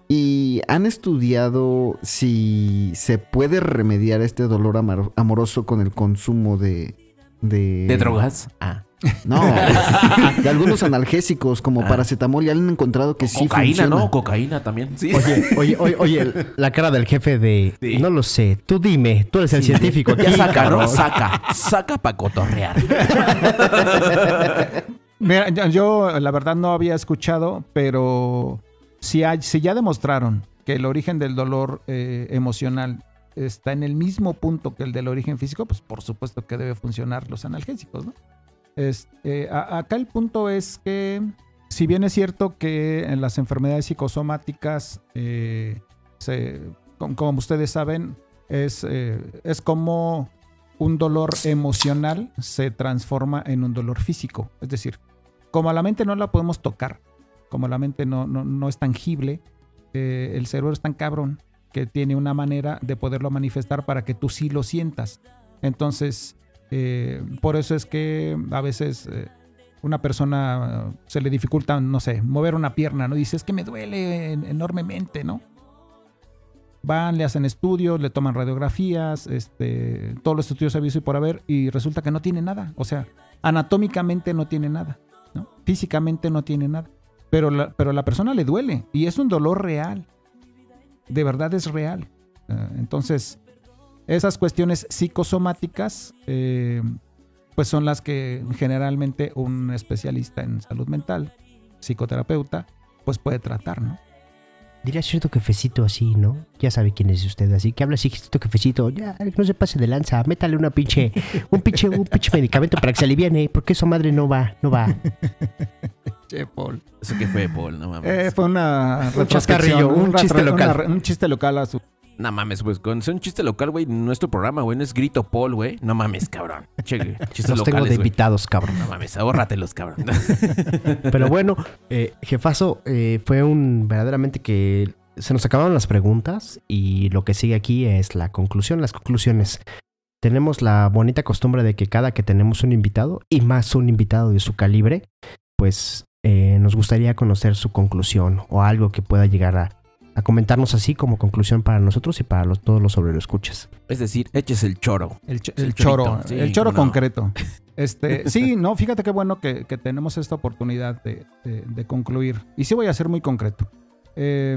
Y han estudiado si se puede remediar este dolor amoroso con el consumo de... De, ¿De drogas? Ah. No, de algunos analgésicos como Ah. paracetamol y han encontrado que sí Cocaína, funciona. ¿no? Cocaína también. Sí. Oye, oye, oye, oye, la cara del jefe de... Sí. No lo sé, tú dime, tú eres el científico. ya saca, ¿no? Saca. Saca para cotorrear. Mira, yo, yo, la verdad no había escuchado, pero si, hay, si ya demostraron que el origen del dolor eh, emocional está en el mismo punto que el del origen físico, pues por supuesto que debe funcionar los analgésicos, ¿no? Es- eh, a- acá el punto es que, si bien es cierto que en las enfermedades psicosomáticas, eh, como ustedes saben, es, eh, es como un dolor emocional se transforma en un dolor físico. Es decir, como a la mente no la podemos tocar, como la mente no, no, no es tangible, eh, el cerebro es tan cabrón que tiene una manera de poderlo manifestar para que tú sí lo sientas. Entonces, eh, por eso es que a veces eh, una persona eh, se le dificulta, no sé, mover una pierna, ¿no? Dice, es que me duele en- enormemente, ¿no? Van, le hacen estudios, le toman radiografías, este, todos los estudios aviso y por haber, y resulta que no tiene nada. O sea, anatómicamente no tiene nada, ¿no? Físicamente no tiene nada. Pero pero la persona le duele y es un dolor real. De verdad es real. Eh, entonces, esas cuestiones psicosomáticas, eh, pues son las que generalmente un especialista en salud mental, psicoterapeuta, pues puede tratar, ¿no? Diría cierto jefecito así, ¿no? Ya sabe quién es usted, así que habla así, cierto jefecito, ya, no se pase de lanza, métale una pinche, un pinche, un pinche medicamento para que se aliviane, porque esa madre no va, no va. Che, Paul. Eso que fue, Paul, no mames. Eh, fue una Un chascarrillo, un chiste local. una un chiste local a su No mames, pues con ser un chiste local, güey, nuestro programa, güey, no es grito Paul, güey. No mames, cabrón. Che, chistes Los tengo locales, de güey. invitados, cabrón. No mames, ahórratelos, cabrón. Pero bueno, eh, jefazo, eh, fue un verdaderamente que se nos acabaron las preguntas y lo que sigue aquí es la conclusión, las conclusiones. Tenemos la bonita costumbre de que cada que tenemos un invitado, y más un invitado de su calibre, pues eh, nos gustaría conocer su conclusión o algo que pueda llegar a, a comentarnos así como conclusión para nosotros y para los- todos los sobre escuchas. es decir, eches el choro. El, ch- Sí, el el choro, sí, el choro no. concreto. Este, sí, no, fíjate qué bueno que, que tenemos esta oportunidad de, de- de concluir. Y sí voy a ser muy concreto. Eh,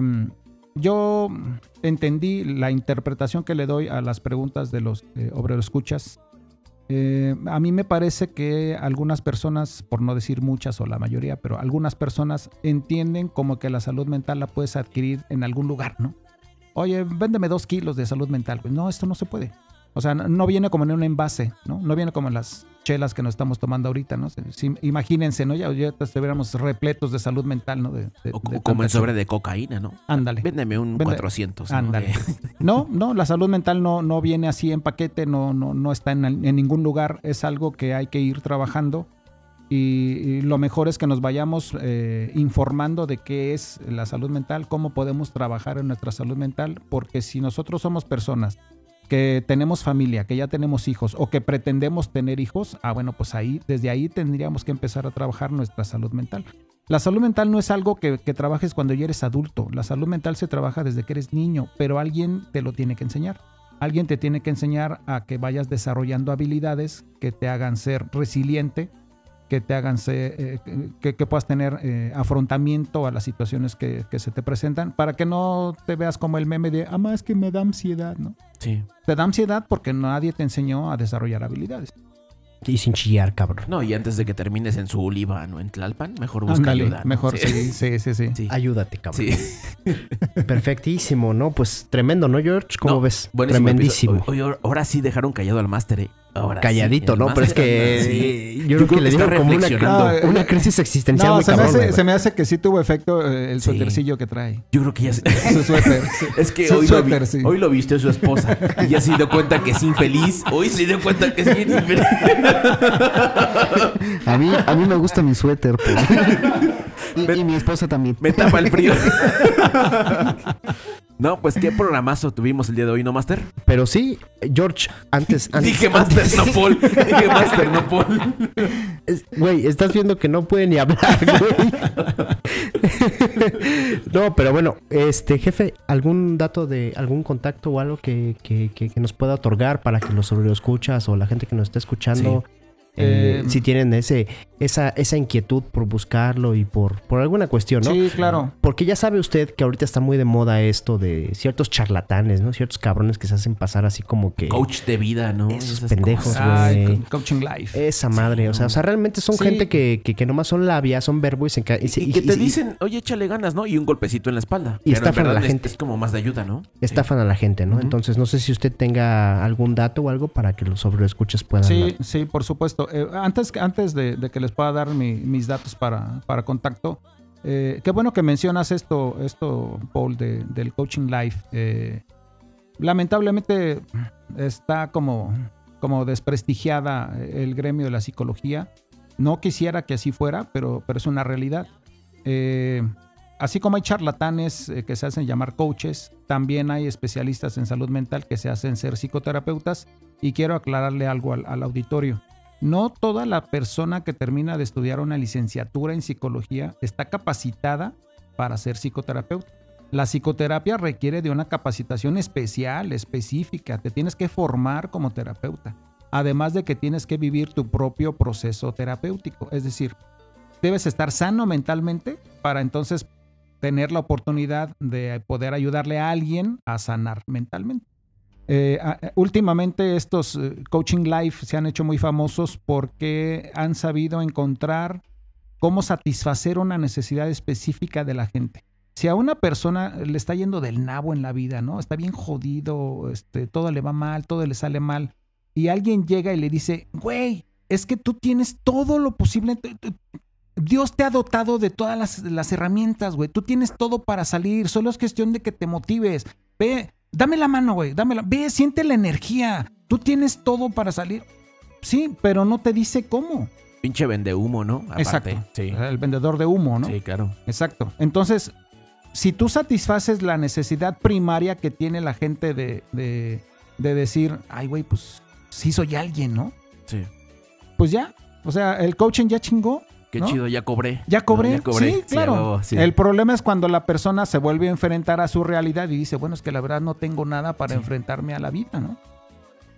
yo entendí la interpretación que le doy a las preguntas de los eh, obreros escuchas. Eh, a mí me parece que algunas personas, por no decir muchas o la mayoría, pero algunas personas entienden como que la salud mental la puedes adquirir en algún lugar, ¿no? Oye, véndeme dos kilos de salud mental. Pues no, esto no se puede. O sea, no, viene como en un envase, ¿no? No viene como en las chelas que nos estamos tomando ahorita, ¿no? Si- imagínense, ¿no? Ya, ya estuviéramos repletos de salud mental, ¿no? De, de- O, de como en tanta- sobre de cocaína, ¿no? Ándale. Véndeme un Vende- 400. ¿no? Ándale. No, no, la salud mental no, no viene así en paquete, no, no, no está en, en ningún lugar, es algo que hay que ir trabajando y, y lo mejor es que nos vayamos eh, informando de qué es la salud mental, cómo podemos trabajar en nuestra salud mental, porque si nosotros somos personas que tenemos familia, que ya tenemos hijos o que pretendemos tener hijos, ah, bueno, pues ahí, desde ahí tendríamos que empezar a trabajar nuestra salud mental. La salud mental no es algo que, que trabajes cuando ya eres adulto. La salud mental se trabaja desde que eres niño, pero alguien te lo tiene que enseñar. Alguien te tiene que enseñar a que vayas desarrollando habilidades que te hagan ser resiliente, que te hagan ser, eh, que, que puedas tener eh, afrontamiento a las situaciones que, que se te presentan, para que no te veas como el meme de, ah, más es que me da ansiedad, ¿no? Sí. Te da ansiedad porque nadie te enseñó a desarrollar habilidades. Y sin chillar, cabrón. No, y antes de que termines en su oliva, ¿no? En Tlalpan, mejor busca ayuda. ¿no? mejor, sí, sí, sí, sí. Sí. Ayúdate, cabrón. Sí. Perfectísimo, ¿no? Pues tremendo, ¿no, George? ¿Cómo No, ves? Tremendísimo. ahora sí dejaron callado al máster, ¿eh? Ahora Calladito, ¿no? Pero es que sí. yo, creo que le está dieron como una, eh, una crisis existencial No, muy se me, cabrona, hace, se me hace que sí tuvo efecto eh, el Sí. suétercillo que trae. Yo creo que ya se... Su suéter. Es que hoy, lo, vi- sí. hoy lo vistió su esposa y ya se dio cuenta que es infeliz. Hoy se dio cuenta que es bien infeliz. A mí, a mí me gusta mi suéter, pues. y, y mi esposa también. Me tapa el frío. No, pues qué programazo tuvimos el día de hoy, ¿no, Master? Pero sí, George, antes... antes Dije Master, no Paul. Dije Master, no Paul. Es- Güey, estás viendo que no puede ni hablar, güey. no, pero bueno, este jefe, ¿algún dato de algún contacto o algo que, que- que- que nos pueda otorgar para que los sobre escuchas o la gente que nos está escuchando, eh, Eh, si tienen ese, esa, esa inquietud por buscarlo y por, por alguna cuestión, ¿no? Sí, claro. Porque ya sabe usted que ahorita está muy de moda esto de ciertos charlatanes, ¿no? Ciertos cabrones que se hacen pasar así como que... Coach de vida, ¿no? Esos Esas pendejos, güey. co- coaching life. Esa madre, o sea, o sea, realmente son Sí. gente que, que, que nomás son labia, son verbo y se y, se- Y y- que te y- dicen, oye, échale ganas, ¿no? Y un golpecito en la espalda. Y Pero estafan a la gente. Es como más de ayuda, ¿no? estafan a la gente, ¿no? Entonces, no sé si usted tenga algún dato o algo para que los sobreescuchas puedan Sí, sí, por supuesto. Eh, antes antes de, que les pueda dar mi- mis datos para, para contacto, eh, qué bueno que mencionas esto, esto Paul, de- del coaching life. Eh, lamentablemente está como, como desprestigiada el gremio de la psicología. No quisiera que así fuera, pero, pero es una realidad. Así como hay charlatanes que se hacen llamar coaches, también hay especialistas en salud mental que se hacen ser psicoterapeutas. Y quiero aclararle algo al, al auditorio. No toda la persona que termina de estudiar una licenciatura en psicología está capacitada para ser psicoterapeuta. La psicoterapia requiere de una capacitación especial, específica. Te tienes que formar como terapeuta. Además de que tienes que vivir tu propio proceso terapéutico. Es decir, debes estar sano mentalmente para entonces tener la oportunidad de poder ayudarle a alguien a sanar mentalmente. Eh, a- últimamente estos eh, coaching life se han hecho muy famosos porque han sabido encontrar cómo satisfacer una necesidad específica de la gente. Si a una persona le está yendo del nabo en la vida, ¿no? Está bien jodido, este, todo le va mal, todo le sale mal, y alguien llega y le dice, güey, es que tú tienes todo lo posible. Dios te ha dotado de todas las, las herramientas, güey. Tú tienes todo para salir. Solo es cuestión de que te motives. Ve, dame la mano, güey. Dámela. Ve, siente la energía. Tú tienes todo para salir. Sí, pero no te dice cómo. Pinche vende humo, ¿no? Aparte. Exacto. Sí. El vendedor de humo, ¿no? Sí, claro. Exacto. Entonces, si tú satisfaces la necesidad primaria que tiene la gente de, de, de decir, ay, güey, pues sí soy alguien, ¿no? Sí. Pues ya. O sea, el coaching ya chingó. Qué ¿No? chido, ya cobré. Ya cobré. No, ya cobré. Sí, claro. sí. El problema es cuando la persona se vuelve a enfrentar a su realidad y dice, bueno, es que la verdad no tengo nada para enfrentarme a la vida, ¿no?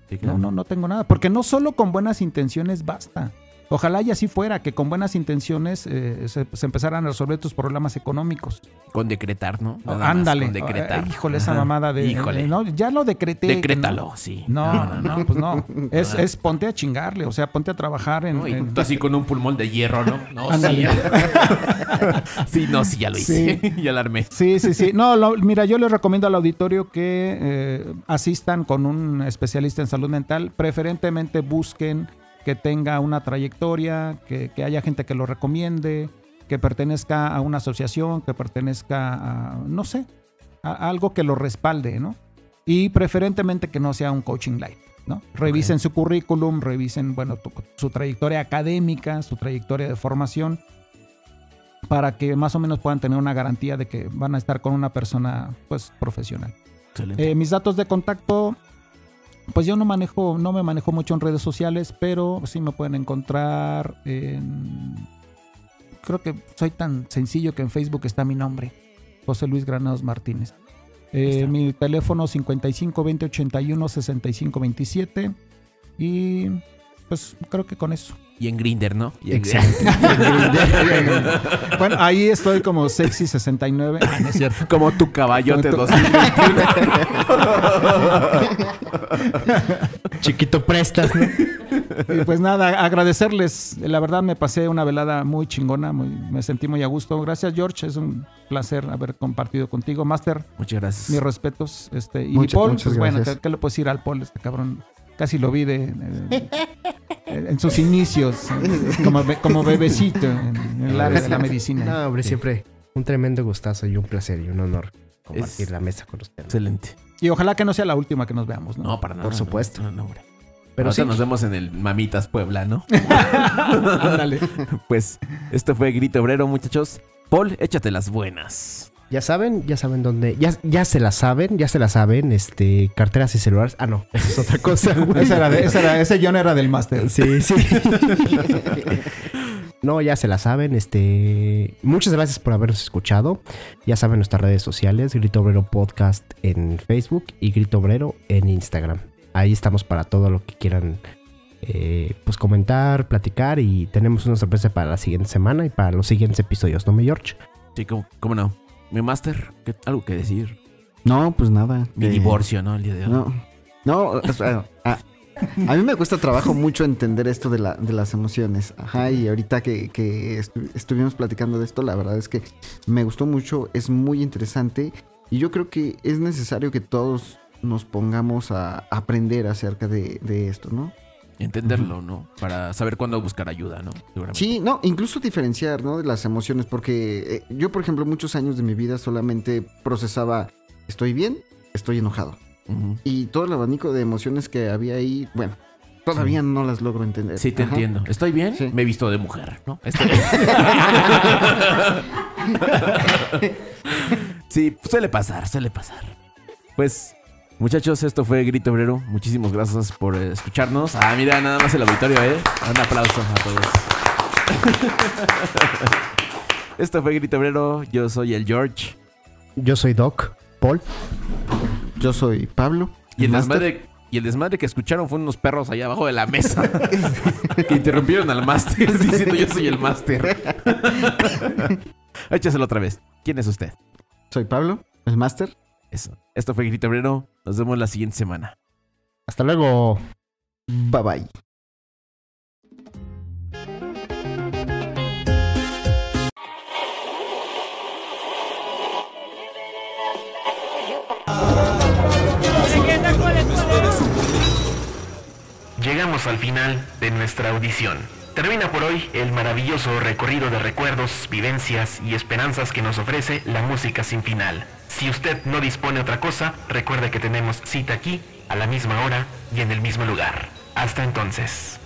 Claro. No, no, no tengo nada. Porque no solo con buenas intenciones basta. Ojalá y así fuera, que con buenas intenciones eh, se, se empezaran a resolver tus problemas económicos. Con decretar, ¿no? Nada Ándale. Con decretar. Eh, híjole, esa mamada de. Híjole. no, ya lo decreté. Decrétalo, no. sí. No, no, no, pues no. Es, es ponte a chingarle, o sea, ponte a trabajar en. No, y en- tú así con un pulmón de hierro, ¿no? No, sí. Sí, no, sí, ya lo hice. ya la armé. Sí, sí, sí. No, lo- mira, yo les recomiendo al auditorio que eh, asistan con un especialista en salud mental. Preferentemente busquen que tenga una trayectoria, que, que haya gente que lo recomiende, que pertenezca a una asociación, que pertenezca a, no sé, a algo que lo respalde, ¿no? Y preferentemente que no sea un coaching life, ¿no? Revisen su currículum, revisen, bueno, tu- su trayectoria académica, su trayectoria de formación para que más o menos puedan tener una garantía de que van a estar con una persona pues profesional. Excelente. Eh, mis datos de contacto, pues yo no manejo, no me manejo mucho en redes sociales, pero sí me pueden encontrar en... Creo que soy tan sencillo que en Facebook está mi nombre, José Luis Granados Martínez. Eh, mi teléfono 55 20 81 65 27 y pues creo que con eso. Y en Grinder, ¿no? Y en- Excelente. Bueno, ahí estoy como sexy 69. Ah, no es cierto. Como tu caballote Como tu- 2021. Chiquito prestas, ¿no? Y pues nada, agradecerles. La verdad me pasé una velada muy chingona, muy, me sentí muy a gusto. Gracias, George. Es un placer haber compartido contigo. Master, Muchas gracias. mis respetos. Este, y Muchas- Paul, pues bueno, gracias. ¿qué, qué le puedo decir al Paul? Este cabrón, casi lo vi de, de- en sus inicios, como, como bebecito en, en el área de la medicina. No, hombre, siempre un tremendo gustazo y un placer y un honor compartir Es- la mesa con usted. Excelente. Y ojalá que no sea la última que nos veamos, ¿no? No, para nada. Por supuesto. No, no, hombre. Pero Ahorita sí, nos vemos en el Mamitas Puebla, ¿no? Ándale. pues esto fue Grito Obrero, muchachos. Paul, échate las buenas. Ya saben, ya saben dónde. Ya, ya se la saben, ya se la saben. Este, carteras y celulares. Ah, no, esa es otra cosa, güey. Ese, era de- ese era- ese John era del máster. Sí, sí. No, ya se la saben. Este, muchas gracias por habernos escuchado. Ya saben nuestras redes sociales, Grito Obrero Podcast en Facebook y Grito Obrero en Instagram. Ahí estamos para todo lo que quieran eh, pues comentar, platicar y tenemos una sorpresa para la siguiente semana y para los siguientes episodios, ¿no, mi George? Sí, ¿cómo, cómo no? Mi máster, ¿qué- algo que decir. No, pues nada. Mi eh, divorcio, ¿no? El día de hoy. No, no, o sea, a, a mí me cuesta trabajo mucho entender esto de, la, de las emociones. Ajá, y ahorita que, que estu- estuvimos platicando de esto, la verdad es que me gustó mucho, es muy interesante y yo creo que es necesario que todos nos pongamos a aprender acerca de, de esto, ¿no? Entenderlo, ¿no? Para saber cuándo buscar ayuda, ¿no? Sí, no, incluso diferenciar, ¿no? De las emociones, porque eh, yo, por ejemplo, muchos años de mi vida solamente procesaba, estoy bien, estoy enojado. Y todo el abanico de emociones que había ahí, bueno, todavía no las logro entender. Sí, te Ajá. entiendo. ¿Estoy bien? Sí. Me he visto de mujer, ¿no? Estoy- sí, suele pasar, suele pasar. Pues, muchachos, esto fue Grito Obrero. Muchísimas gracias por eh, escucharnos. Ah, mira, nada más el auditorio, ¿eh? Un aplauso a todos. esto fue Grito Obrero. Yo soy el George. Yo soy Doc, Paul. Yo soy Pablo. Y el, desmadre, y el desmadre que escucharon fue unos perros allá abajo de la mesa que interrumpieron al máster diciendo yo soy el máster. Échaselo otra vez. ¿Quién es usted? Soy Pablo, el máster. Eso. Esto fue Grito Obrero. Nos vemos la siguiente semana. Hasta luego. Bye bye. Llegamos al final de nuestra audición. Termina por hoy el maravilloso recorrido de recuerdos, vivencias y esperanzas que nos ofrece la música sin final. Si usted no dispone otra cosa, recuerde que tenemos cita aquí, a la misma hora y en el mismo lugar. Hasta entonces.